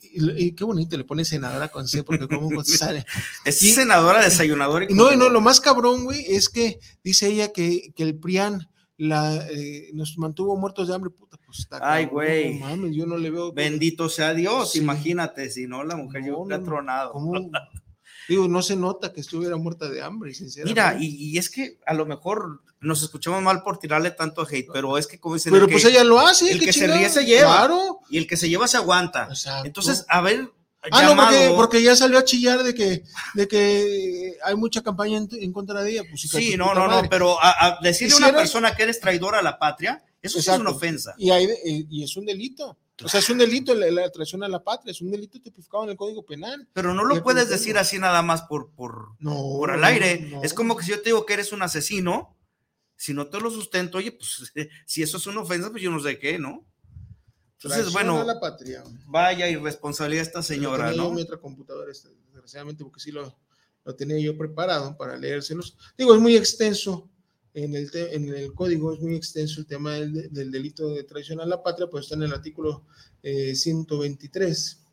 y, qué bonito le pone senadora con C, porque cómo sale. Es senadora desayunadora. Y no, no, lo más cabrón, güey, es que dice ella que, que el PRIAN la, eh, nos mantuvo muertos de hambre, puta, pues está Ay, güey. No, yo no le veo. Bendito sea Dios, imagínate, si no, la mujer yo hubiera tronado. Digo, no se nota que estuviera muerta de hambre, sinceramente. Mira, y, es que a lo mejor nos escuchamos mal por tirarle tanto hate, pero es que como dicen. Pero pues ella lo hace. El que se ríe se lleva. Y el que se lleva se aguanta. Entonces, a ver, Ah, no, porque, porque, ya salió a chillar de que, de que hay mucha campaña en, contra de ella. Pues, sí, no, no, no, pero a, decirle a una persona que eres traidora a la patria, eso es una ofensa. Y, hay, y es un delito. O sea, es un delito la, traición a la patria, es un delito tipificado en el Código Penal. Pero no lo puedes decir así nada más por, por, por al aire. es como que si yo te digo que eres un asesino, si no te lo sustento, oye, pues si eso es una ofensa, pues yo no sé qué, ¿no? Entonces, bueno, la patria. vaya irresponsabilidad esta señora, ¿no? mi otra computadora, este, desgraciadamente, porque sí lo, lo, tenía yo preparado para leérselos. Digo, es muy extenso en el, en el código, es muy extenso el tema del, del, delito de traición a la patria, pues está en el artículo 123 eh,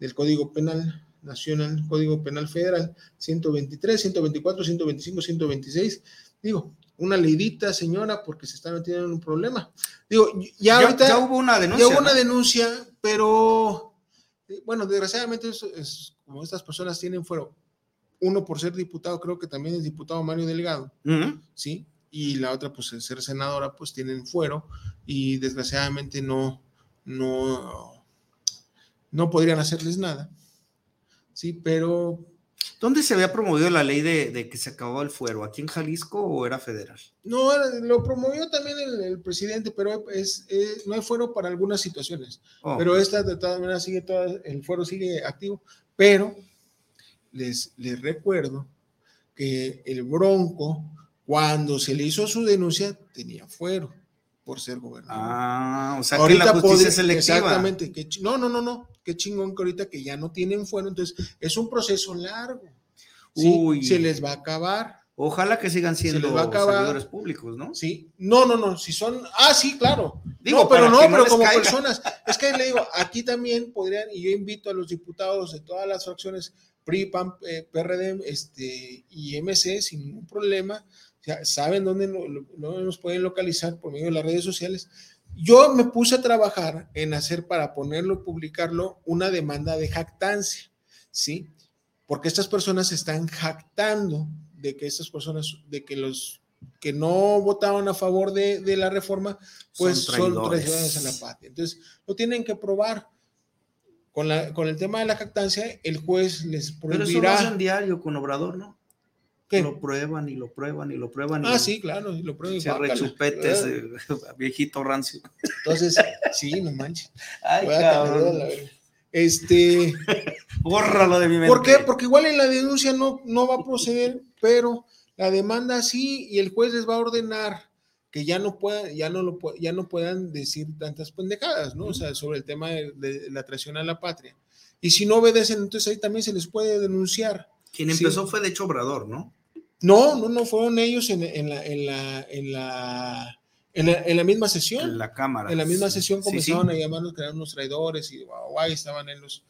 del Código Penal Nacional, Código Penal Federal, 123, 124, 125, 126. Digo, una leidita, señora, porque se está metiendo en un problema. Digo, ya, ahorita. Ya hubo una denuncia. Ya hubo una denuncia, pero eh, bueno, desgraciadamente es, como estas personas tienen fuero, uno por ser diputado, creo que también es diputado Mario Delgado, ¿sí? Y la otra, pues, ser senadora, pues tienen fuero y desgraciadamente no, no, no podrían hacerles nada, ¿sí? Pero ¿Dónde se había promovido la ley de, que se acabó el fuero? ¿Aquí en Jalisco o era federal? No, lo promovió también el, presidente, pero es, no hay fuero para algunas situaciones. Oh. Pero esta de todas maneras sigue, el fuero sigue activo. Pero les, les recuerdo que el Bronco, cuando se le hizo su denuncia, tenía fuero por ser gobernador. Ah, o sea ahorita que la justicia selectiva. Exactamente. Que, no, no, no, no. Qué chingón que ahorita que ya no tienen fuero. Entonces, es un proceso largo. Uy. Se les va a acabar. Ojalá que sigan siendo servidores públicos, ¿no? Sí. No, no, no. Si son. Ah, sí, claro. Digo, pero no, pero como personas. Es que le digo, aquí también podrían, y yo invito a los diputados de todas las fracciones PRI, PAN, eh, PRD este, y MC sin ningún problema saben dónde nos pueden localizar por medio de las redes sociales. Yo me puse a trabajar en hacer para ponerlo, publicarlo, una demanda de jactancia, ¿sí? Porque estas personas están jactando de que estas personas, de que los que no votaron a favor de, la reforma, pues son traidores. a la patria. Entonces, lo tienen que probar. Con, la, con el tema de la jactancia, el juez les prohibirá. Pero eso lo hacen diario con Obrador, ¿no? Lo prueban y lo prueban y lo prueban. ah, sí, claro, y lo prueban. Se rechupetes, viejito rancio. Entonces, sí, no manches. Ay, cabrón. Este. Bórralo de mi mente. ¿Por qué? Porque igual en la denuncia no, no va a proceder, pero la demanda sí, y el juez les va a ordenar que ya no puedan, ya no lo ya no puedan decir tantas pendejadas, ¿no? O sea, sobre el tema de, de la traición a la patria. Y si no obedecen, entonces ahí también se les puede denunciar. Quien empezó fue de hecho Obrador, ¿no? No, no, no, fueron ellos en, en la, en la, en la en la, misma sesión. En la Cámara. En la misma sesión comenzaron a llamarnos que eran unos traidores y guay, estaban en los.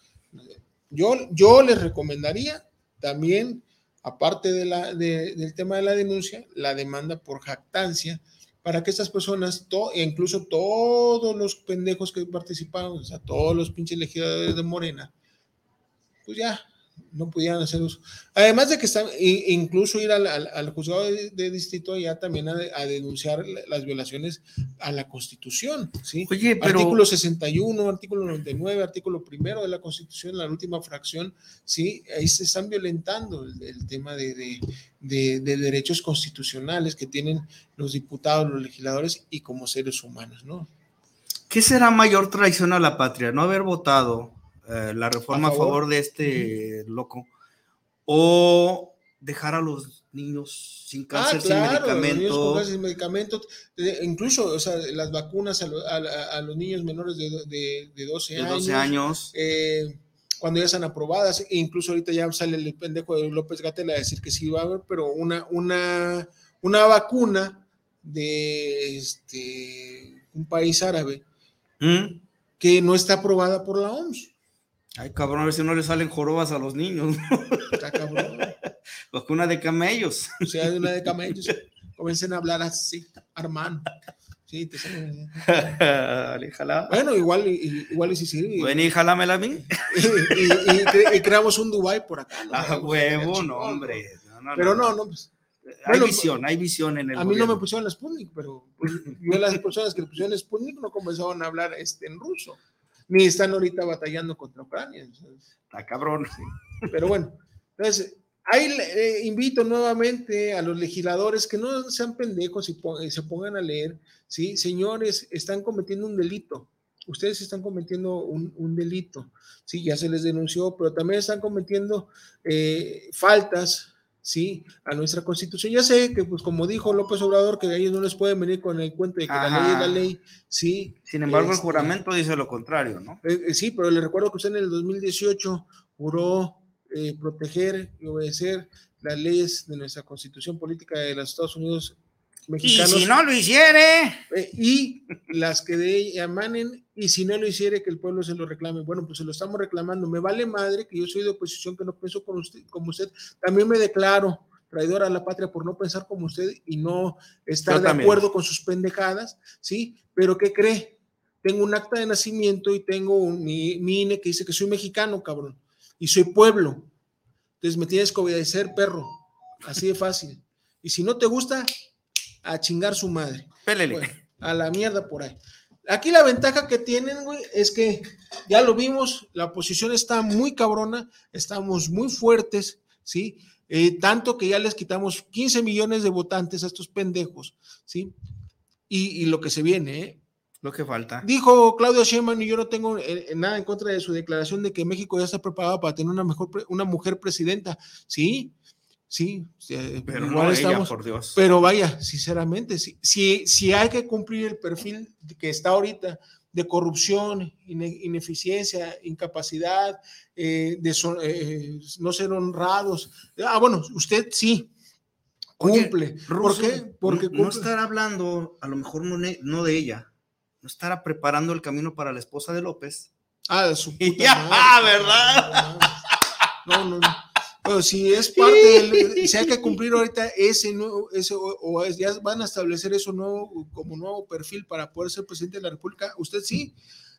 Yo, yo les recomendaría también, aparte de la, del tema de la denuncia, la demanda por jactancia, para que estas personas, incluso todos los pendejos que participaron, o sea, todos los pinches legisladores de Morena, pues ya, no pudieran hacer uso. Además de que están, incluso ir al, juzgado de, distrito ya también a, denunciar las violaciones a la Constitución, ¿sí? Oye, Artículo 61, artículo 99, artículo primero de la Constitución, la última fracción, ¿sí? Ahí se están violentando el, tema de, de, derechos constitucionales que tienen los diputados, los legisladores y como seres humanos, ¿no? ¿Qué será mayor traición a la patria? No haber votado eh, la reforma a favor, de este loco, o dejar a los niños sin cáncer, sin medicamentos. sin medicamentos, incluso o sea, las vacunas a, los niños menores de, de, 12 años. 12 años. Eh, cuando ya están aprobadas, e incluso ahorita ya sale el pendejo de López Gatel a decir que sí va a haber, pero una, una, una vacuna de este, un país árabe ¿Mm? que no está aprobada por la OMS. Ay, cabrón, a ver si no le salen jorobas a los niños. Está cabrón. una de camellos. O sea, una de camellos. Comiencen a hablar así, hermano. Sí, te sale. Bueno, igual, igual y si sirve. Bueno, y jálamela a mí. y, creamos un Dubai por acá. ¿no? Ah, huevo, no, hombre. pero no, no, pues. Hay visión, hay visión en el. A mí no me pusieron la Sputnik, pero pues, yo las personas que le pusieron la Sputnik no comenzaron a hablar este, en ruso ni están ahorita batallando contra Ucrania. Está cabrón. Pero bueno, entonces, ahí invito nuevamente a los legisladores que no sean pendejos y, se pongan a leer, ¿sí? Señores, están cometiendo un delito. Ustedes están cometiendo un, delito, sí, ya se les denunció, pero también están cometiendo eh, faltas ¿sí? A nuestra constitución. Ya sé que, pues como dijo López Obrador, que ellos no les pueden venir con el cuento de que la ley es la ley, ¿sí? Sin embargo, el este, juramento dice lo contrario, ¿no? Eh, eh, sí, pero le recuerdo que usted en el 2018 juró eh, proteger y obedecer las leyes de nuestra constitución política de los Estados Unidos y si no lo hiciere. Eh, y las que de ella emanen, y si no lo hiciere, que el pueblo se lo reclame. Bueno, pues se lo estamos reclamando. Me vale madre que yo soy de oposición, que no pienso con usted, como usted. También me declaro traidor a la patria por no pensar como usted y no estar de acuerdo con sus pendejadas, ¿sí? Pero ¿qué cree? Tengo un acta de nacimiento y tengo un, mi, mi INE que dice que soy mexicano, cabrón, y soy pueblo. Entonces me tienes que obedecer, perro. Así de fácil. Y si no te gusta, a chingar su madre. Pélele. a la mierda por ahí. Aquí la ventaja que tienen, güey, es que ya lo vimos, la oposición está muy cabrona, estamos muy fuertes, ¿sí? Eh, tanto que ya les quitamos 15 millones de votantes a estos pendejos, ¿sí? Y, lo que se viene, ¿eh? Lo que falta. Dijo Claudio Sheinbaum y yo no tengo eh, nada en contra de su declaración de que México ya está preparado para tener una mejor una mujer presidenta, ¿sí? Sí, pero no estamos, por Dios. Pero vaya, sinceramente, si, si, hay que cumplir el perfil que está ahorita de corrupción, ineficiencia, incapacidad, eh, de eh, no ser honrados. Ah, bueno, usted sí cumple. ¿Por qué? Porque no, estará hablando, a lo mejor no, no, de ella, no estará preparando el camino para la esposa de López. Ah, de su puta ya, ¿verdad? No, no, no. Pero si es parte del, si hay que cumplir ahorita ese nuevo, ese, o, ya van a establecer eso nuevo como nuevo perfil para poder ser presidente de la República, usted sí.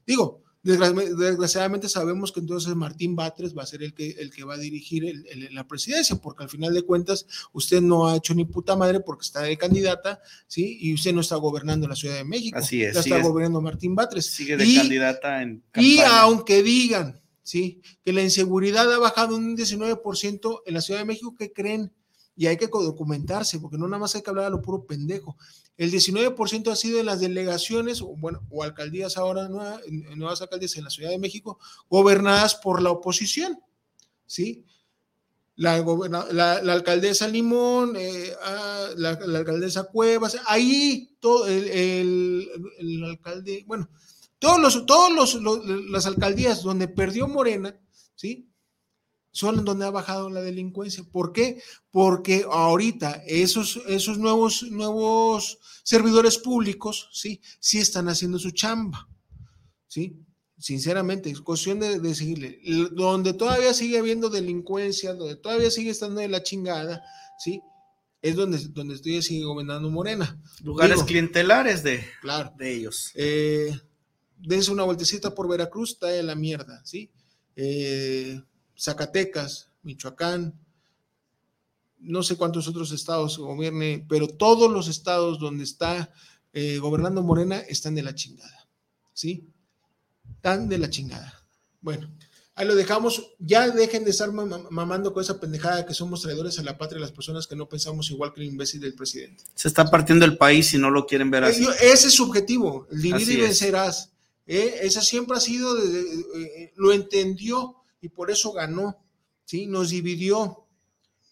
Digo, desgraciadamente sabemos que entonces Martín Batres va a ser el que, el que va a dirigir la presidencia, porque al final de cuentas usted no ha hecho ni puta madre porque está de candidata, ¿sí? Y usted no está gobernando la Ciudad de México. Así es. Ya está gobernando Martín Batres. Sigue de candidata en Y aunque digan ¿sí? Que la inseguridad ha bajado un 19% en la Ciudad de México, ¿qué creen? Y hay que documentarse, porque no nada más hay que hablar a lo puro pendejo. El 19% ha sido en las delegaciones, o, bueno, o alcaldías ahora, nuevas alcaldías en la Ciudad de México, gobernadas por la oposición, ¿sí? La, alcaldesa Limón, eh, ah, la, alcaldesa Cuevas, ahí todo el alcalde, bueno, todos los, todos los, las alcaldías donde perdió Morena, ¿sí? son donde ha bajado la delincuencia. ¿Por qué? Porque ahorita esos, esos nuevos, nuevos servidores públicos, ¿sí? Sí están haciendo su chamba, ¿sí? Sinceramente, es cuestión de, de seguirle. Donde todavía sigue habiendo delincuencia, donde todavía sigue estando de la chingada, ¿sí? Es donde, donde estoy sigue gobernando Morena. Lugares clientelares de, de ellos. Eh, dense una vueltecita por Veracruz, está en la mierda, ¿sí? Eh, Zacatecas, Michoacán, no sé cuántos otros estados gobierne, pero todos los estados donde está eh, gobernando Morena están de la chingada, ¿sí? Están de la chingada. Bueno, ahí lo dejamos. Ya dejen de estar mamando con esa pendejada que somos traidores a la patria y las personas que no pensamos igual que el imbécil del presidente. Se está partiendo el país y no lo quieren ver así. Ese es su objetivo, dividir y vencerás. ¿Eh? esa siempre ha sido, eh, lo entendió y por eso ganó, ¿sí? Nos dividió,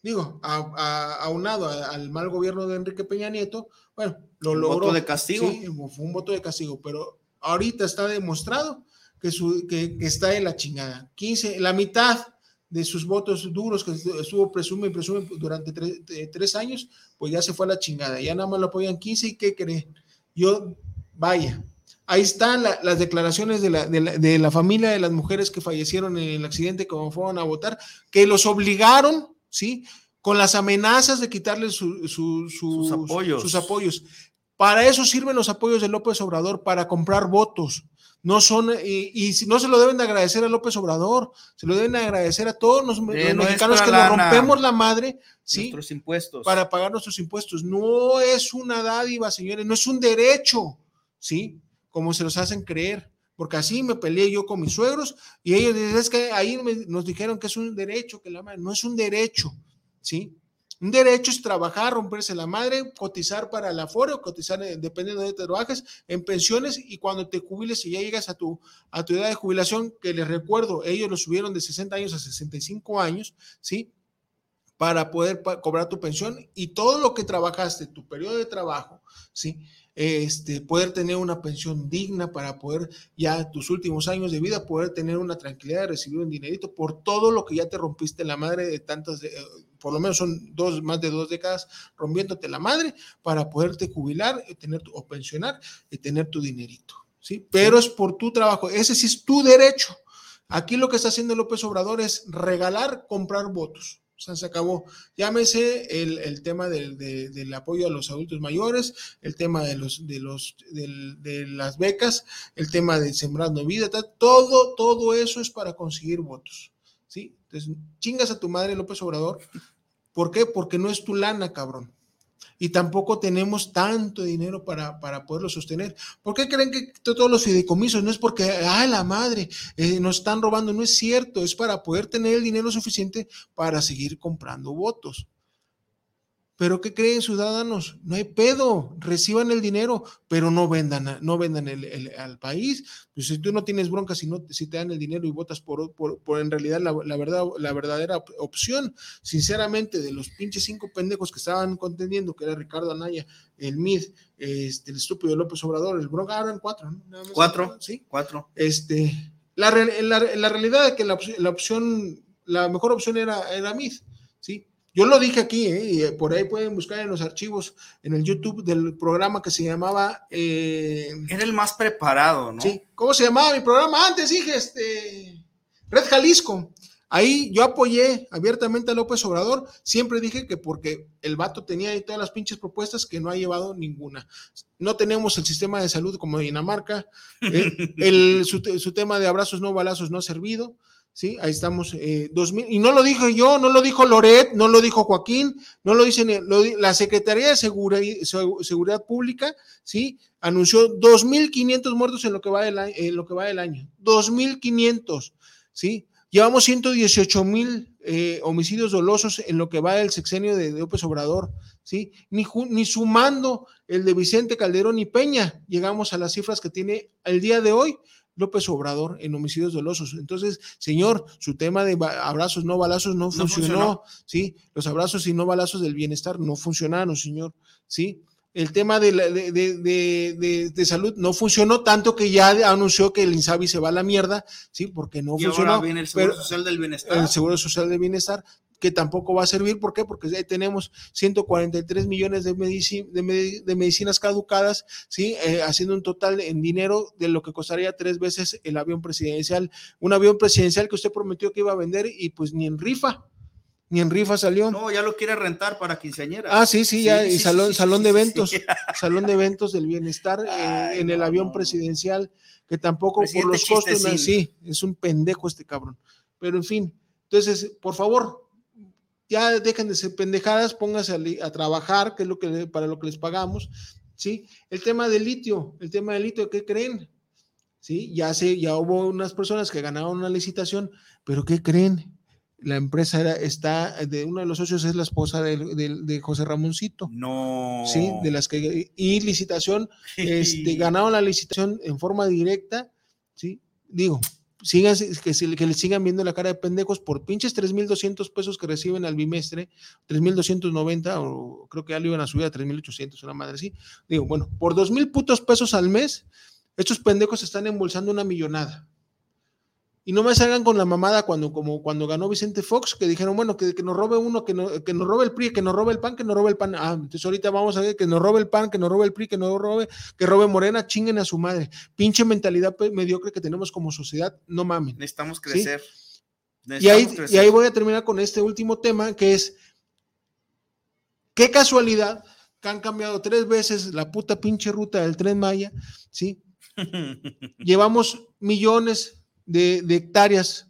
digo, aunado al mal gobierno de Enrique Peña Nieto, bueno, lo logró. voto de castigo. Sí, fue un voto de castigo, pero ahorita está demostrado que, su, que, está en la chingada. 15, la mitad de sus votos duros que estuvo presume y presume durante tres, años, pues ya se fue a la chingada. Ya nada más lo apoyan 15 y ¿qué cree? Yo, vaya, Ahí están las declaraciones de la, familia de las mujeres que fallecieron en el accidente como fueron a votar, que los obligaron, ¿sí? Con las amenazas de quitarles sus, apoyos. sus apoyos. Para eso sirven los apoyos de López Obrador, para comprar votos. No son, y, no se lo deben de agradecer a López Obrador, se lo deben de agradecer a todos los, mexicanos que nos rompemos la madre, ¿sí? Nuestros impuestos. Para pagar nuestros impuestos. No es una dádiva, señores, no es un derecho, ¿sí? Como se los hacen creer, porque así me peleé yo con mis suegros y ellos es que ahí nos dijeron que es un derecho, que la madre, no es un derecho, ¿sí? Un derecho es trabajar, romperse la madre, cotizar para el aforo, cotizar eh, dependiendo de donde trabajes, en pensiones y cuando te jubiles y ya llegas a tu, a tu edad de jubilación, que les recuerdo, ellos lo subieron de 60 años a 65 años, ¿sí? Para poder cobrar tu pensión y todo lo que trabajaste, tu periodo de trabajo, ¿sí? Este, poder tener una pensión digna para poder ya tus últimos años de vida, poder tener una tranquilidad de recibir un dinerito por todo lo que ya te rompiste la madre de tantas, eh, por lo menos son dos, más de dos décadas rompiéndote la madre para poderte jubilar tener o pensionar y tener tu dinerito, ¿sí? Pero es por tu trabajo, ese sí es tu derecho. Aquí lo que está haciendo López Obrador es regalar, comprar votos. O sea, se acabó. Llámese el, el tema del, del, apoyo a los adultos mayores, el tema de los, de los, de las becas, el tema de sembrando vida, todo, todo eso es para conseguir votos. ¿Sí? Entonces, chingas a tu madre, López Obrador. ¿Por qué? Porque no es tu lana, cabrón y tampoco tenemos tanto dinero para, para poderlo sostener. ¿Por qué creen que todos los fideicomisos no es porque, ay, la madre, eh, nos están robando? No es cierto, es para poder tener el dinero suficiente para seguir comprando votos. Pero ¿qué creen ciudadanos? No hay pedo, reciban el dinero, pero no vendan, no vendan el, al país. Pues si tú no tienes bronca, si, no, si te dan el dinero y votas por, por, en realidad la, verdad, la verdadera opción, sinceramente, de los pinches cinco pendejos que estaban contendiendo, que era Ricardo Anaya, el MID, este, el estúpido López Obrador, el bronca, eran cuatro, ¿no? cuatro, sí. Cuatro. Este, la, la, realidad es que la, la opción, la mejor opción era, era MID. Yo lo dije aquí, ¿eh? y eh, por ahí pueden buscar en los archivos, en el YouTube del programa que se llamaba... Eh, Era el más preparado, ¿no? Sí, ¿cómo se llamaba mi programa? Antes dije, este, Red Jalisco. Ahí yo apoyé abiertamente a López Obrador, siempre dije que porque el vato tenía ahí todas las pinches propuestas que no ha llevado ninguna. No tenemos el sistema de salud como Dinamarca, el, su, su tema de abrazos no balazos no ha servido, ¿sí? Ahí estamos, eh, 2000, y no lo dije yo, no lo dijo Loret, no lo dijo Joaquín, no lo dice la Secretaría de Seguridad, Pública, ¿sí? Anunció 2.500 muertos en lo que va del, en lo que va del año, 2.500, ¿sí? Llevamos 118 mil eh, homicidios dolosos en lo que va del sexenio de, López Obrador, ¿sí? Ni, ni sumando el de Vicente Calderón y Peña, llegamos a las cifras que tiene el día de hoy, López Obrador en homicidios dolosos. Entonces, señor, su tema de abrazos no balazos no, funcionó, ¿sí? Los abrazos y no balazos del bienestar no funcionaron, señor, ¿sí? el tema de, de, salud no funcionó tanto que ya anunció que el INSABI se va a la mierda, ¿sí? Porque no funcionó. Ahora viene el Seguro Social del Bienestar. El Seguro Social del Bienestar, que tampoco va a servir. ¿Por qué? Porque ahí tenemos 143 millones de, de, medicinas caducadas, ¿sí? Eh, haciendo un total en dinero de lo que costaría tres veces el avión presidencial. Un avión presidencial que usted prometió que iba a vender y pues ni en rifa ni en rifa salió. No, ya lo quiere rentar para quinceañera. Ah, sí, sí, ya, y salón, salón de eventos, salón de eventos del bienestar eh, en el avión presidencial, que tampoco por los costos, sí, es un pendejo este cabrón. Pero en fin, entonces, por favor, ya dejen de ser pendejadas, pónganse a, trabajar, que es lo que para lo que les pagamos, ¿sí? El tema del litio, el tema del litio, ¿qué creen? Sí, ya sé, ya hubo unas personas que ganaron una licitación, pero ¿qué creen? la empresa era, está, de uno de los socios es la esposa de, José Ramoncito. No. Sí, de las que, y licitación, este, ganaron la licitación en forma directa, sí, digo, sigan, que, que le sigan viendo la cara de pendejos por pinches 3.200 pesos que reciben al bimestre, 3.290, o creo que ya lo iban a subir a 3.800, una madre así. Digo, bueno, por 2.000 putos pesos al mes, estos pendejos están embolsando una millonada. Y no me salgan con la mamada cuando, como cuando ganó Vicente Fox, que dijeron, bueno, que, que nos robe uno, que, que nos robe el PRI, que nos robe el PAN, que nos robe el PAN. Ah, entonces ahorita vamos a ver que nos robe el PAN, que nos robe el PRI, que nos robe, que robe Morena, chinguen a su madre. Pinche mentalidad mediocre que tenemos como sociedad, no mamen. Necesitamos crecer. y, ahí, y ahí voy a terminar con este último tema, que es, qué casualidad que han cambiado tres veces la puta pinche ruta del tren Maya, ¿sí? Llevamos millones de, hectáreas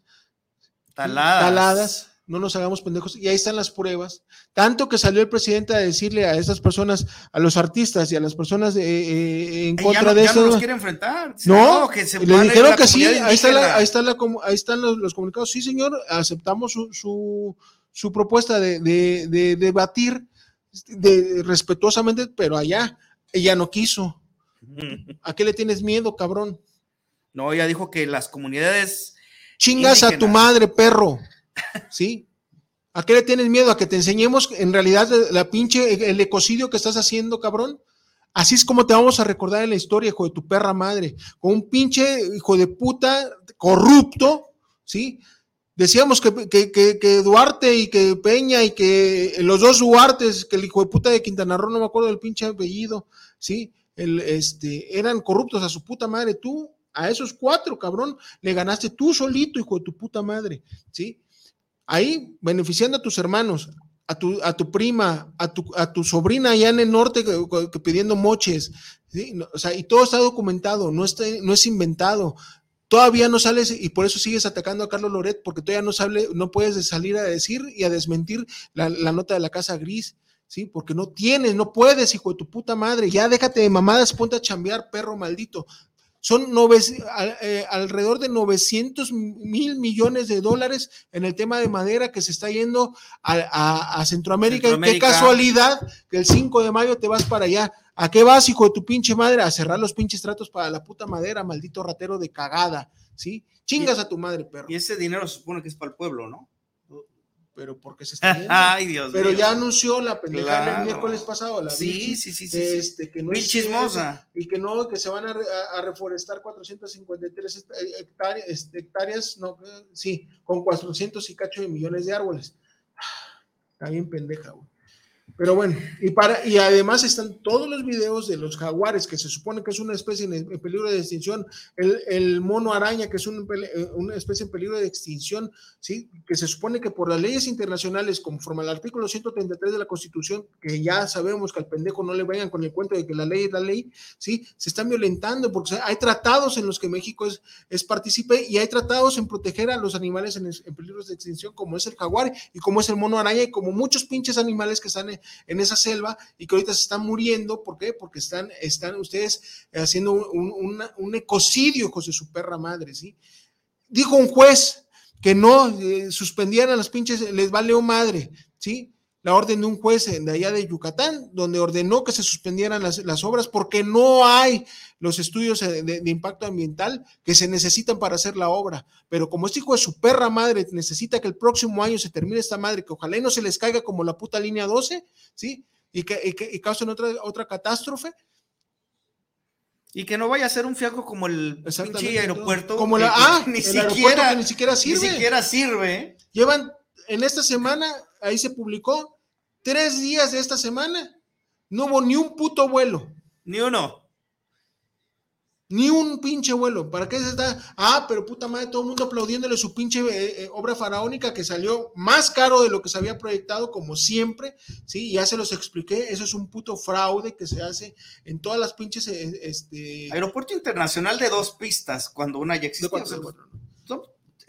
taladas. no nos hagamos pendejos, y ahí están las pruebas. Tanto que salió el presidente a decirle a esas personas, a los artistas y a las personas eh, eh, en contra de eso. No quiere enfrentar. No, que se le dijeron que sí, ahí, está ahí, está la, ahí están los, comunicados. Sí, señor, aceptamos su, su, propuesta de, de, debatir de, respetuosamente, pero allá ella no quiso. ¿A qué le tienes miedo, cabrón? No, ella dijo que las comunidades. Chingas a tu madre, perro. ¿Sí? ¿A qué le tienes miedo? ¿A que te enseñemos en realidad la pinche, el ecocidio que estás haciendo, cabrón? Así es como te vamos a recordar en la historia, hijo de tu perra madre. Con un pinche hijo de puta corrupto, ¿sí? Decíamos que, que, Duarte y que Peña y que los dos Duartes, que el hijo de puta de Quintana Roo, no me acuerdo del pinche apellido, ¿sí? El, este, eran corruptos a su puta madre. Tú a esos cuatro, cabrón, le ganaste tú solito, hijo de tu puta madre, ¿sí? Ahí, beneficiando a tus hermanos, a tu, a tu prima, a tu, a tu sobrina allá en el norte que, pidiendo moches, ¿sí? o sea, y todo está documentado, no, está, no es inventado. Todavía no sales y por eso sigues atacando a Carlos Loret, porque todavía no, sale, no puedes salir a decir y a desmentir la, nota de la Casa Gris. ¿sí? Porque no tienes, no puedes, hijo de tu puta madre. Ya déjate de mamadas, ponte a chambear, perro maldito. Son eh, alrededor de 900 mil millones de dólares en el tema de madera que se está yendo a, Centroamérica. Qué casualidad que el 5 de mayo te vas para allá. ¿A qué vas, hijo de tu pinche madre? A cerrar los pinches tratos para la puta madera, maldito ratero de cagada, ¿sí? Chingas a tu madre, perro. Y ese dinero se supone que es para el pueblo, ¿no? Pero porque se está viendo. Ay, Dios Pero ya anunció la pendejada el miércoles pasado, la sí, sí, sí, sí, este, que no es chismosa. Y que no, que se van a, reforestar 453 hectáreas, hectáreas, no, sí, con 400 y cacho de millones de árboles. Ah, está bien pendeja, güey. Pero bueno, y, para, y además están todos los videos de los jaguares, que se supone que es una especie en, peligro de extinción, el, mono araña, que es eh, una especie en peligro de extinción, ¿sí? que se supone que por las leyes internacionales, conforme al artículo 133 de la Constitución, que ya sabemos que al pendejo no le vayan con el cuento de que la ley es la ley, ¿sí? se están violentando, porque hay tratados en los que México es, es partícipe y hay tratados en proteger a los animales en, en peligro de extinción, como es el jaguar y como es el mono araña y como muchos pinches animales que están en esa selva y que ahorita se están muriendo. ¿Por qué? Porque están, están ustedes haciendo un, ecocidio, hijos de su perra madre, ¿sí? Dijo un juez que no eh, suspendieran a las pinches, les vale madre, ¿sí? La orden de un juez de allá de Yucatán, donde ordenó que se suspendieran las, obras porque no hay los estudios de, impacto ambiental que se necesitan para hacer la obra. Pero como este hijo de su perra madre necesita que el próximo año se termine esta madre, que ojalá y no se les caiga como la puta línea 12, ¿sí? y que, y causen otra, otra catástrofe. Y que no vaya a ser un fiaco como el pinche aeropuerto. Como la, ah, ni siquiera, ni siquiera sirve. Ni siquiera sirve. Llevan, en esta semana, ahí se publicó, tres días de esta semana, no hubo ni un puto vuelo. Ni uno. Ni un pinche vuelo. ¿Para qué se está? Ah, pero puta madre, todo el mundo aplaudiéndole su pinche eh, eh, obra faraónica que salió más caro de lo que se había proyectado, como siempre. Sí, ya se los expliqué. Eso es un puto fraude que se hace en todas las pinches. Eh, este... Aeropuerto Internacional de dos pistas, cuando una ya existía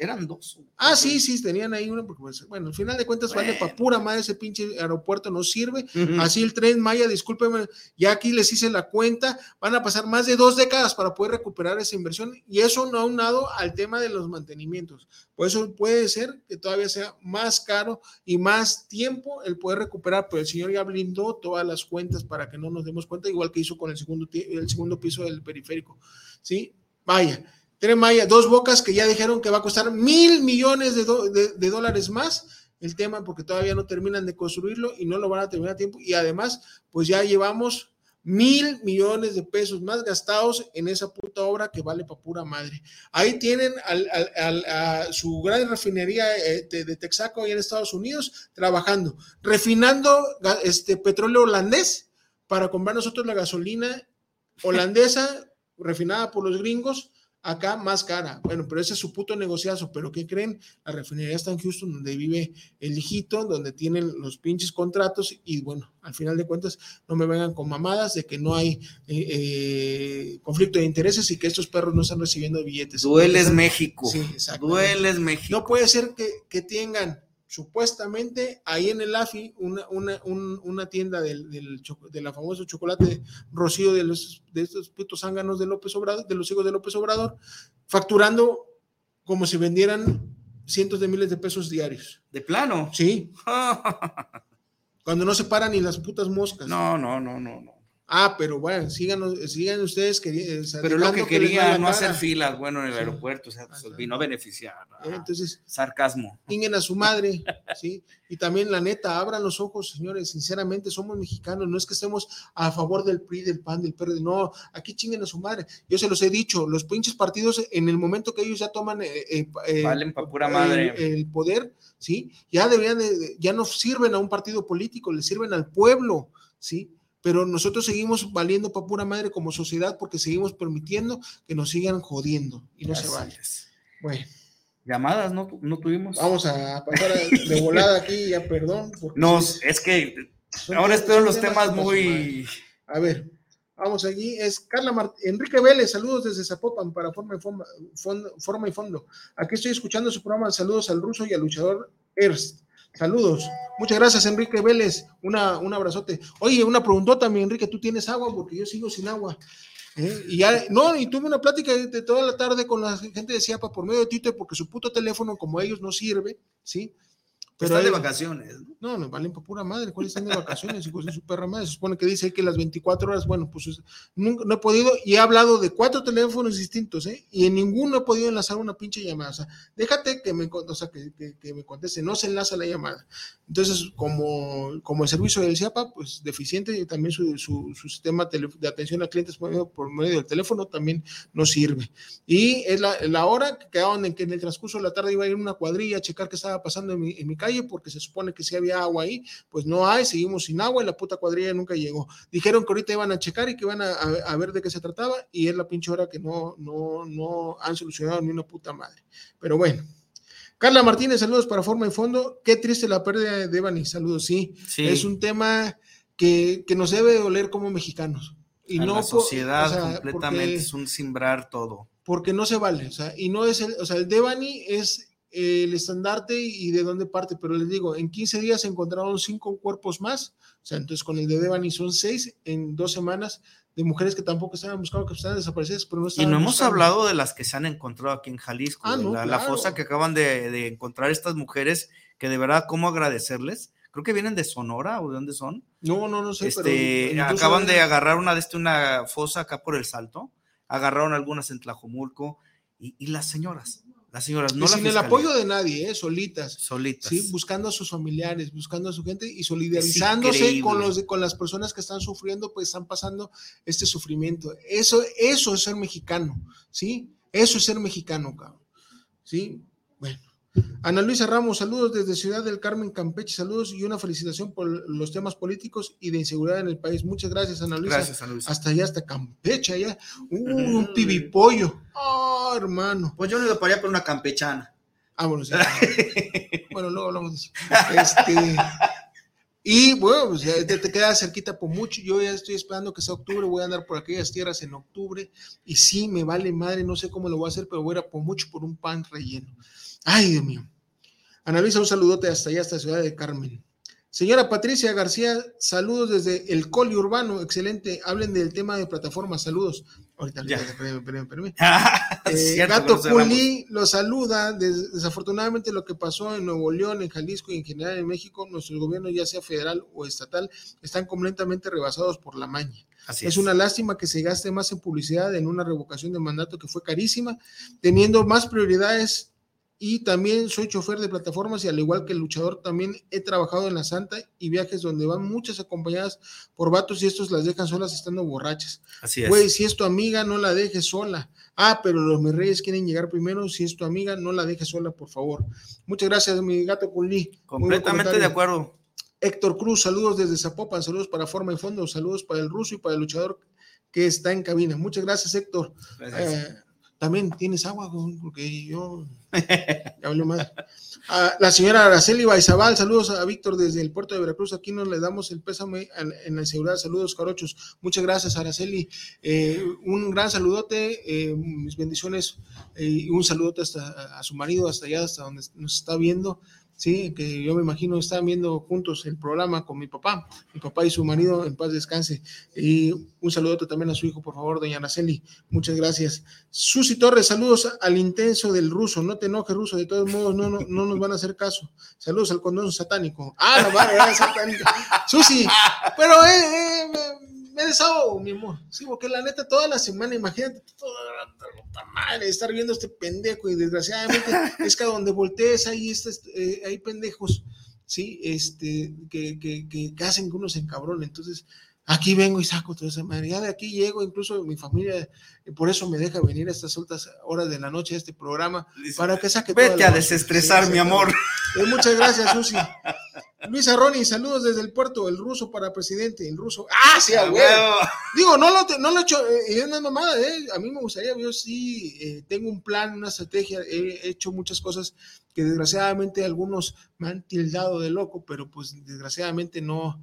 eran dos. Ah, sí, sí, tenían ahí uno, porque pues, bueno, al final de cuentas vale para pura madre ese pinche aeropuerto, no sirve. Así el tren Maya, discúlpeme, ya aquí les hice la cuenta, van a pasar más de dos décadas para poder recuperar esa inversión y eso no aunado al tema de los mantenimientos. Por eso puede ser que todavía sea más caro y más tiempo el poder recuperar, pero el señor ya blindó todas las cuentas para que no nos demos cuenta, igual que hizo con el segundo, el segundo piso del periférico. ¿Sí? Vaya Tren Maya, dos bocas que ya dijeron que va a costar mil millones de, dólares más el tema porque todavía no terminan de construirlo y no lo van a terminar a tiempo. Y además, pues ya llevamos mil millones de pesos más gastados en esa puta obra que vale para pura madre. Ahí tienen a su gran refinería eh, de, Texaco ahí en Estados Unidos trabajando, refinando este petróleo holandés para comprar nosotros la gasolina holandesa refinada por los gringos acá más cara. Bueno, pero ese es su puto negociazo. Pero ¿qué creen? La refinería está en Houston, donde vive el hijito, donde tienen los pinches contratos. Y bueno, al final de cuentas, no me vengan con mamadas de que no hay eh, eh, conflicto de intereses y que estos perros no están recibiendo billetes. Dueles México. Sí, Dueles México. No puede ser que, que tengan supuestamente ahí en el AFI, una, una, una tienda del, del, de la famosa chocolate rocío de, los, de estos putos zánganos de López Obrador, de los hijos de López Obrador, facturando como si vendieran cientos de miles de pesos diarios. ¿De plano? Sí. Cuando no se paran ni las putas moscas. No, no, no, no, no. Ah, pero bueno, sigan, sigan ustedes. Eh, pero lo que quería, no hacer filas, bueno, en el aeropuerto, o sea, pues, vino a beneficiar. Eh, entonces, sarcasmo. Chinguen a su madre, ¿sí? Y también, la neta, abran los ojos, señores, sinceramente, somos mexicanos, no es que estemos a favor del PRI, del PAN, del PRD, no, aquí chinguen a su madre. Yo se los he dicho, los pinches partidos, en el momento que ellos ya toman eh, Valen pa pura madre. El, poder, ¿sí? Ya deberían, ya no sirven a un partido político, le sirven al pueblo, ¿sí? Pero nosotros seguimos valiendo para pura madre como sociedad porque seguimos permitiendo que nos sigan jodiendo y no se vale. Bueno. Llamadas no, no tuvimos. Vamos a pasar de volada aquí, ya perdón. Nos, es que ahora espero los temas, muy. A ver, vamos allí. Es Carla Enrique Vélez, saludos desde Zapopan para Forma y, fondo, Forma y Fondo. Aquí estoy escuchando su programa. Saludos al ruso y al luchador Erst. Saludos. Muchas gracias, Enrique Vélez. Una, un abrazote. Oye, una preguntota, mi Enrique, ¿tú tienes agua? Porque yo sigo sin agua. ¿eh? Y ya, no, y tuve una plática de toda la tarde con la gente de Ciapa por medio de Twitter, porque su puto teléfono, como ellos, no sirve, ¿sí? Pero están de vacaciones. No, no, valen por pura madre. ¿Cuáles están de vacaciones? Hijos de su perra madre. Se supone que dice que las 24 horas, bueno, pues nunca, no he podido y he hablado de cuatro teléfonos distintos, ¿eh? Y en ninguno he podido enlazar una pinche llamada. O sea, déjate que me, o sea, que, que, me conteste, no se enlaza la llamada. Entonces, como, como el servicio del CIAPA, pues deficiente y también su, su, sistema de atención a clientes por medio, por medio, del teléfono también no sirve. Y es la, la hora que quedaron en que en el transcurso de la tarde iba a ir una cuadrilla a checar qué estaba pasando en mi, en mi calle porque se supone que si había agua ahí, pues no hay, seguimos sin agua y la puta cuadrilla nunca llegó. Dijeron que ahorita iban a checar y que iban a, ver de qué se trataba y es la pinche hora que no, no, no han solucionado ni una puta madre. Pero bueno. Carla Martínez, saludos para Forma y Fondo. Qué triste la pérdida de Evany, saludos, sí. Es un tema que, nos debe doler como mexicanos. Y no la sociedad completamente es un simbrar todo. Porque no se vale, o sea, y no es el, o sea, el Devani es el estandarte y de dónde parte, pero les digo, en 15 días se encontraron cinco cuerpos más, o sea, entonces con el de Devani son seis en dos semanas de mujeres que tampoco estaban buscando, que estaban desaparecidas, pero no Y no hemos hablado de las que se han encontrado aquí en Jalisco, ah, la, fosa que acaban de, encontrar estas mujeres, que de verdad, ¿cómo agradecerles? Creo que vienen de Sonora o de dónde son. No, no, no sé. Este, acaban de agarrar una de este, una fosa acá por el Salto, agarraron algunas en Tlajomulco, y, y las señoras, Las señoras, no sin el apoyo de nadie, ¿eh? solitas. Solitas. ¿sí? Buscando a sus familiares, buscando a su gente y solidarizándose con, los, con las personas que están sufriendo, pues están pasando este sufrimiento. Eso, eso es ser mexicano, ¿sí? Eso es ser mexicano, cabrón. ¿Sí? Bueno. Ana Luisa Ramos, saludos desde Ciudad del Carmen, Campeche, saludos y una felicitación por los temas políticos y de inseguridad en el país. Muchas gracias, Ana Luisa. Gracias, Ana Luisa. Hasta allá, hasta Campeche, allá. Uh, un pibipollo. Oh, hermano. Pues yo no para allá por una campechana. Ah, bueno, sí. bueno, luego hablamos de eso. Este, y bueno, pues te, te queda cerquita por mucho. Yo ya estoy esperando que sea octubre. Voy a andar por aquellas tierras en octubre. Y sí, me vale madre. No sé cómo lo voy a hacer, pero voy a ir a por mucho por un pan relleno. Ay, Dios mío. Ana Luisa, un saludote hasta allá, hasta Ciudad de Carmen. Señora Patricia García, saludos desde el Coli Urbano, excelente. Hablen del tema de plataformas, saludos. Ahorita, espérame, espérame, espérame. eh, Gato Culi lo saluda. Des, desafortunadamente, lo que pasó en Nuevo León, en Jalisco y en general en México, nuestros gobiernos, ya sea federal o estatal, están completamente rebasados por la maña. Así es. es. una lástima que se gaste más en publicidad en una revocación de mandato que fue carísima, teniendo más prioridades y también soy chofer de plataformas y al igual que el luchador también he trabajado en la Santa y viajes donde van muchas acompañadas por vatos y estos las dejan solas estando borrachas. Así es. Güey, si es tu amiga, no la dejes sola. Ah, pero los mis reyes quieren llegar primero. Si es tu amiga, no la dejes sola, por favor. Muchas gracias, mi gato Culí. Completamente de acuerdo. Héctor Cruz, saludos desde Zapopan, saludos para Forma y Fondo, saludos para el ruso y para el luchador que está en cabina. Muchas gracias, Héctor. Gracias. Eh, también tienes agua, porque yo mal. A la señora Araceli Baizabal, saludos a Víctor desde el puerto de Veracruz. Aquí nos le damos el pésame en, en la seguridad. Saludos, Carochos. Muchas gracias, Araceli. Eh, un gran saludote, eh, mis bendiciones eh, y un saludote hasta a su marido, hasta allá, hasta donde nos está viendo. Sí, que yo me imagino están viendo juntos el programa con mi papá, mi papá y su marido, en paz descanse. Y un saludo también a su hijo, por favor, doña Araceli. Muchas gracias. Susi Torres, saludos al intenso del ruso. No te enojes, ruso, de todos modos, no, no, no nos van a hacer caso. Saludos al condón satánico. Ah, vale, vale, satánico. Susi, pero eh, eh, me, desahogo, mi amor. Sí, porque la neta, toda la semana, imagínate, toda la madre, estar viendo a este pendejo y desgraciadamente es que a donde voltees ahí, este, eh, hay pendejos, ¿sí? Este, que, que, que, que hacen que uno se encabrone. Entonces, aquí vengo y saco toda esa madre. Ya de aquí llego, incluso mi familia, por eso me deja venir a estas altas horas de la noche a este programa, para que saque Vete toda a la- desestresar, Sí, mi amor. Eh, muchas gracias, Susi. Luisa Roni, saludos desde el puerto, el ruso para presidente, el ruso. Ah, sí, a A huevo. huevo. Digo, no lo, no lo he hecho, eh, es una mamada, ¿eh? A mí me gustaría, yo sí eh, tengo un plan, una estrategia, he hecho muchas cosas que desgraciadamente algunos me han tildado de loco, pero pues desgraciadamente no,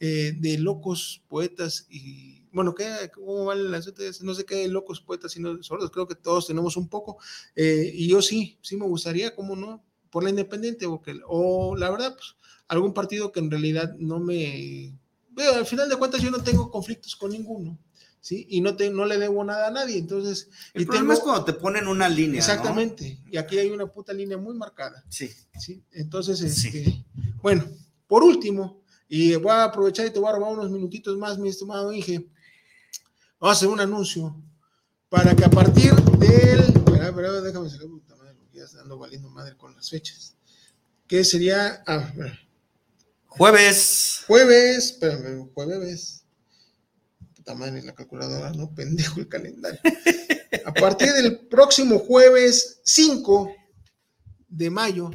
eh, de locos poetas y, bueno, ¿qué, ¿cómo valen las otras? No sé qué de locos poetas, sino sordos, creo que todos tenemos un poco, eh, y yo sí, sí me gustaría, ¿cómo no? Por la independiente, o, que, o la verdad, pues algún partido que en realidad no me... Pero al final de cuentas yo no tengo conflictos con ninguno, ¿sí? Y no, te, no le debo nada a nadie, entonces... El y problema tengo- es cuando te ponen una línea. ¿no? Exactamente, y aquí hay una puta línea muy marcada, Sí. ¿sí? Entonces, Sí. este, bueno, por último, y voy a aprovechar y te voy a robar unos minutitos más, mi estimado Inge, vamos a hacer un anuncio para que a partir del... Espera, espera, déjame sacar puta madre, porque ya está ando valiendo madre con las fechas. Que sería... Ah, espera. Jueves. Jueves, espérame, jueves. Puta madre, la calculadora, no, pendejo el calendario. A partir del próximo jueves 5 de mayo.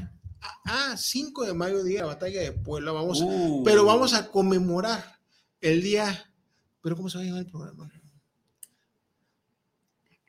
Ah, 5 de mayo, día de la batalla de Puebla. Vamos, Uh. pero vamos a conmemorar el día. ¿Pero cómo se va a llamar el programa?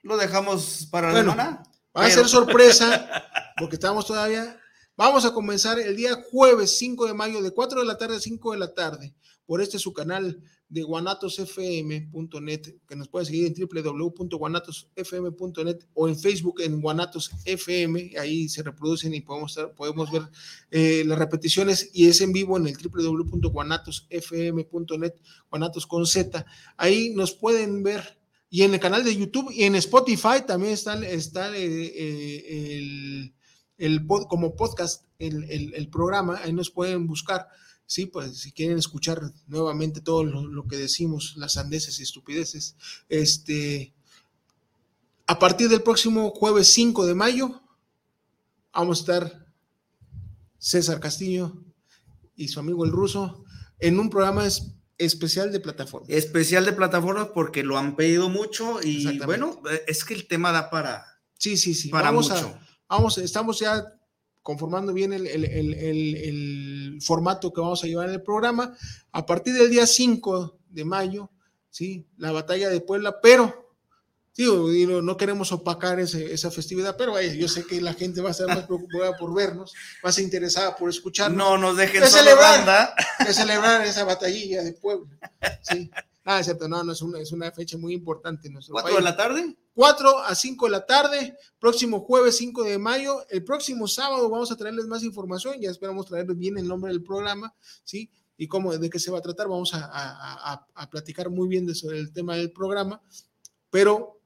Lo dejamos para Bueno, la semana. Va a Pero- ser sorpresa, porque estamos todavía. Vamos a comenzar el día jueves 5 de mayo, de 4 de la tarde a 5 de la tarde, por este su canal de guanatosfm.net, que nos puede seguir en www.guanatosfm.net o en Facebook en Guanatos FM, ahí se reproducen y podemos, estar- podemos ver eh, las repeticiones y es en vivo en el www.guanatosfm.net, Guanatos con Z. Ahí nos pueden ver y en el canal de YouTube y en Spotify también está, está eh, eh, el, el pod- como podcast el, el- el programa, ahí nos pueden buscar, sí, pues si quieren escuchar nuevamente todo lo, lo que decimos, las sandeces y estupideces, este, a partir del próximo jueves 5 de mayo, vamos a estar César Castillo y su amigo el ruso en un programa especial de plataformas. Especial de plataformas porque lo han pedido mucho y bueno, es que el tema da para. Sí, sí, sí. Para vamos mucho. Vamos, estamos ya conformando bien el, el, formato que vamos a llevar en el programa. A partir del día 5 de mayo, ¿sí? La batalla de Puebla, pero Digo, no queremos opacar esa festividad, pero yo sé que la gente va a estar más preocupada por vernos, más interesada por escucharnos. No nos dejen de celebrar, de celebrar esa batallilla de pueblo. Sí. Ah, es cierto, no, no, es una, es una fecha muy importante en nuestro ¿Cuatro de la tarde? Cuatro a cinco de la tarde, próximo jueves 5 de mayo. El próximo sábado vamos a traerles más información, ya esperamos traerles bien el nombre del programa, ¿sí? Y cómo, de qué se va a tratar, vamos a, a, a platicar muy bien sobre el tema del programa, pero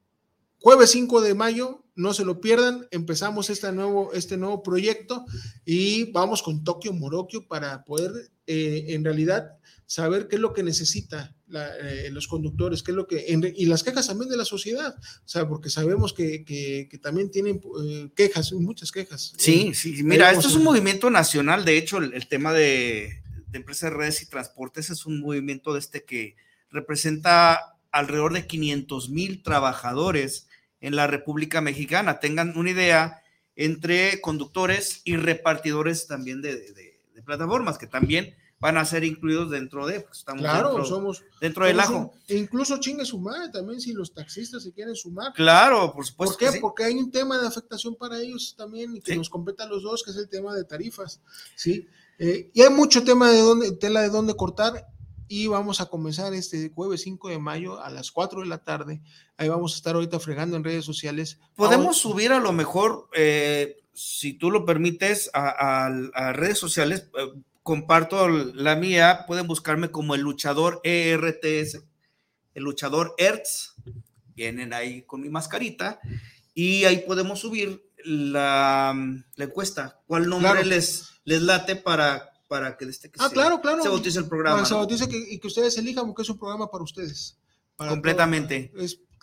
Jueves 5 de mayo, no se lo pierdan, empezamos este nuevo, este nuevo proyecto y vamos con Tokio Morokio para poder eh, en realidad saber qué es lo que necesita eh, los conductores, qué es lo que, y las quejas también de la sociedad, o sea, porque sabemos que, también tienen eh, quejas, muchas quejas. Sí, sí, mira, esto es un movimiento nacional, de hecho, el, tema de, de empresas, redes y transportes es un movimiento de este que representa alrededor de 500 mil trabajadores en la República Mexicana. Tengan una idea entre conductores y repartidores también de, plataformas, que también van a ser incluidos dentro de, pues, estamos claro, dentro, somos dentro del ajo. E incluso chingue su madre también si los taxistas se quieren sumar. Claro, por supuesto. ¿Por qué? Porque hay un tema de afectación para ellos también y que nos compete a los dos, que es el tema de tarifas, ¿sí? Eh, y hay mucho tema de dónde, tela de dónde cortar y vamos a comenzar este jueves 5 de mayo a las 4 de la tarde. Ahí vamos a estar ahorita fregando en redes sociales. Podemos subir a lo mejor, eh, si tú lo permites, a, redes sociales. Eh, comparto la mía, pueden buscarme como el luchador ERTS, el luchador ERTS. Vienen ahí con mi mascarita y ahí podemos subir la, encuesta. ¿Cuál nombre les, les late para para que, este, ah, se, claro, claro. se bautice el programa. se bautice y que ustedes elijan porque es un programa para ustedes. Completamente.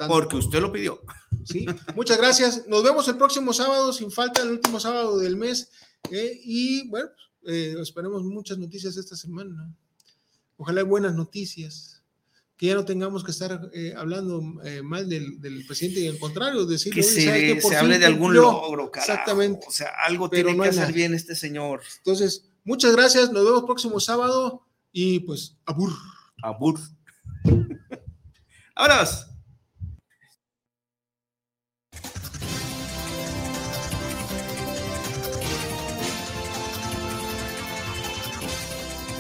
porque usted lo pidió. Sí, muchas gracias. Nos vemos el próximo sábado, sin falta, el último sábado del mes. Eh, y bueno, eh, esperemos muchas noticias esta semana. Ojalá hay buenas noticias. Que ya no tengamos que estar eh, hablando mal del, presidente y al contrario, decir que, se, se hable de algún logro, carajo. Exactamente. O sea, algo tiene que hacer bien este señor. Entonces, Muchas gracias, nos vemos próximo sábado y pues, abur. Abur. Vámonos.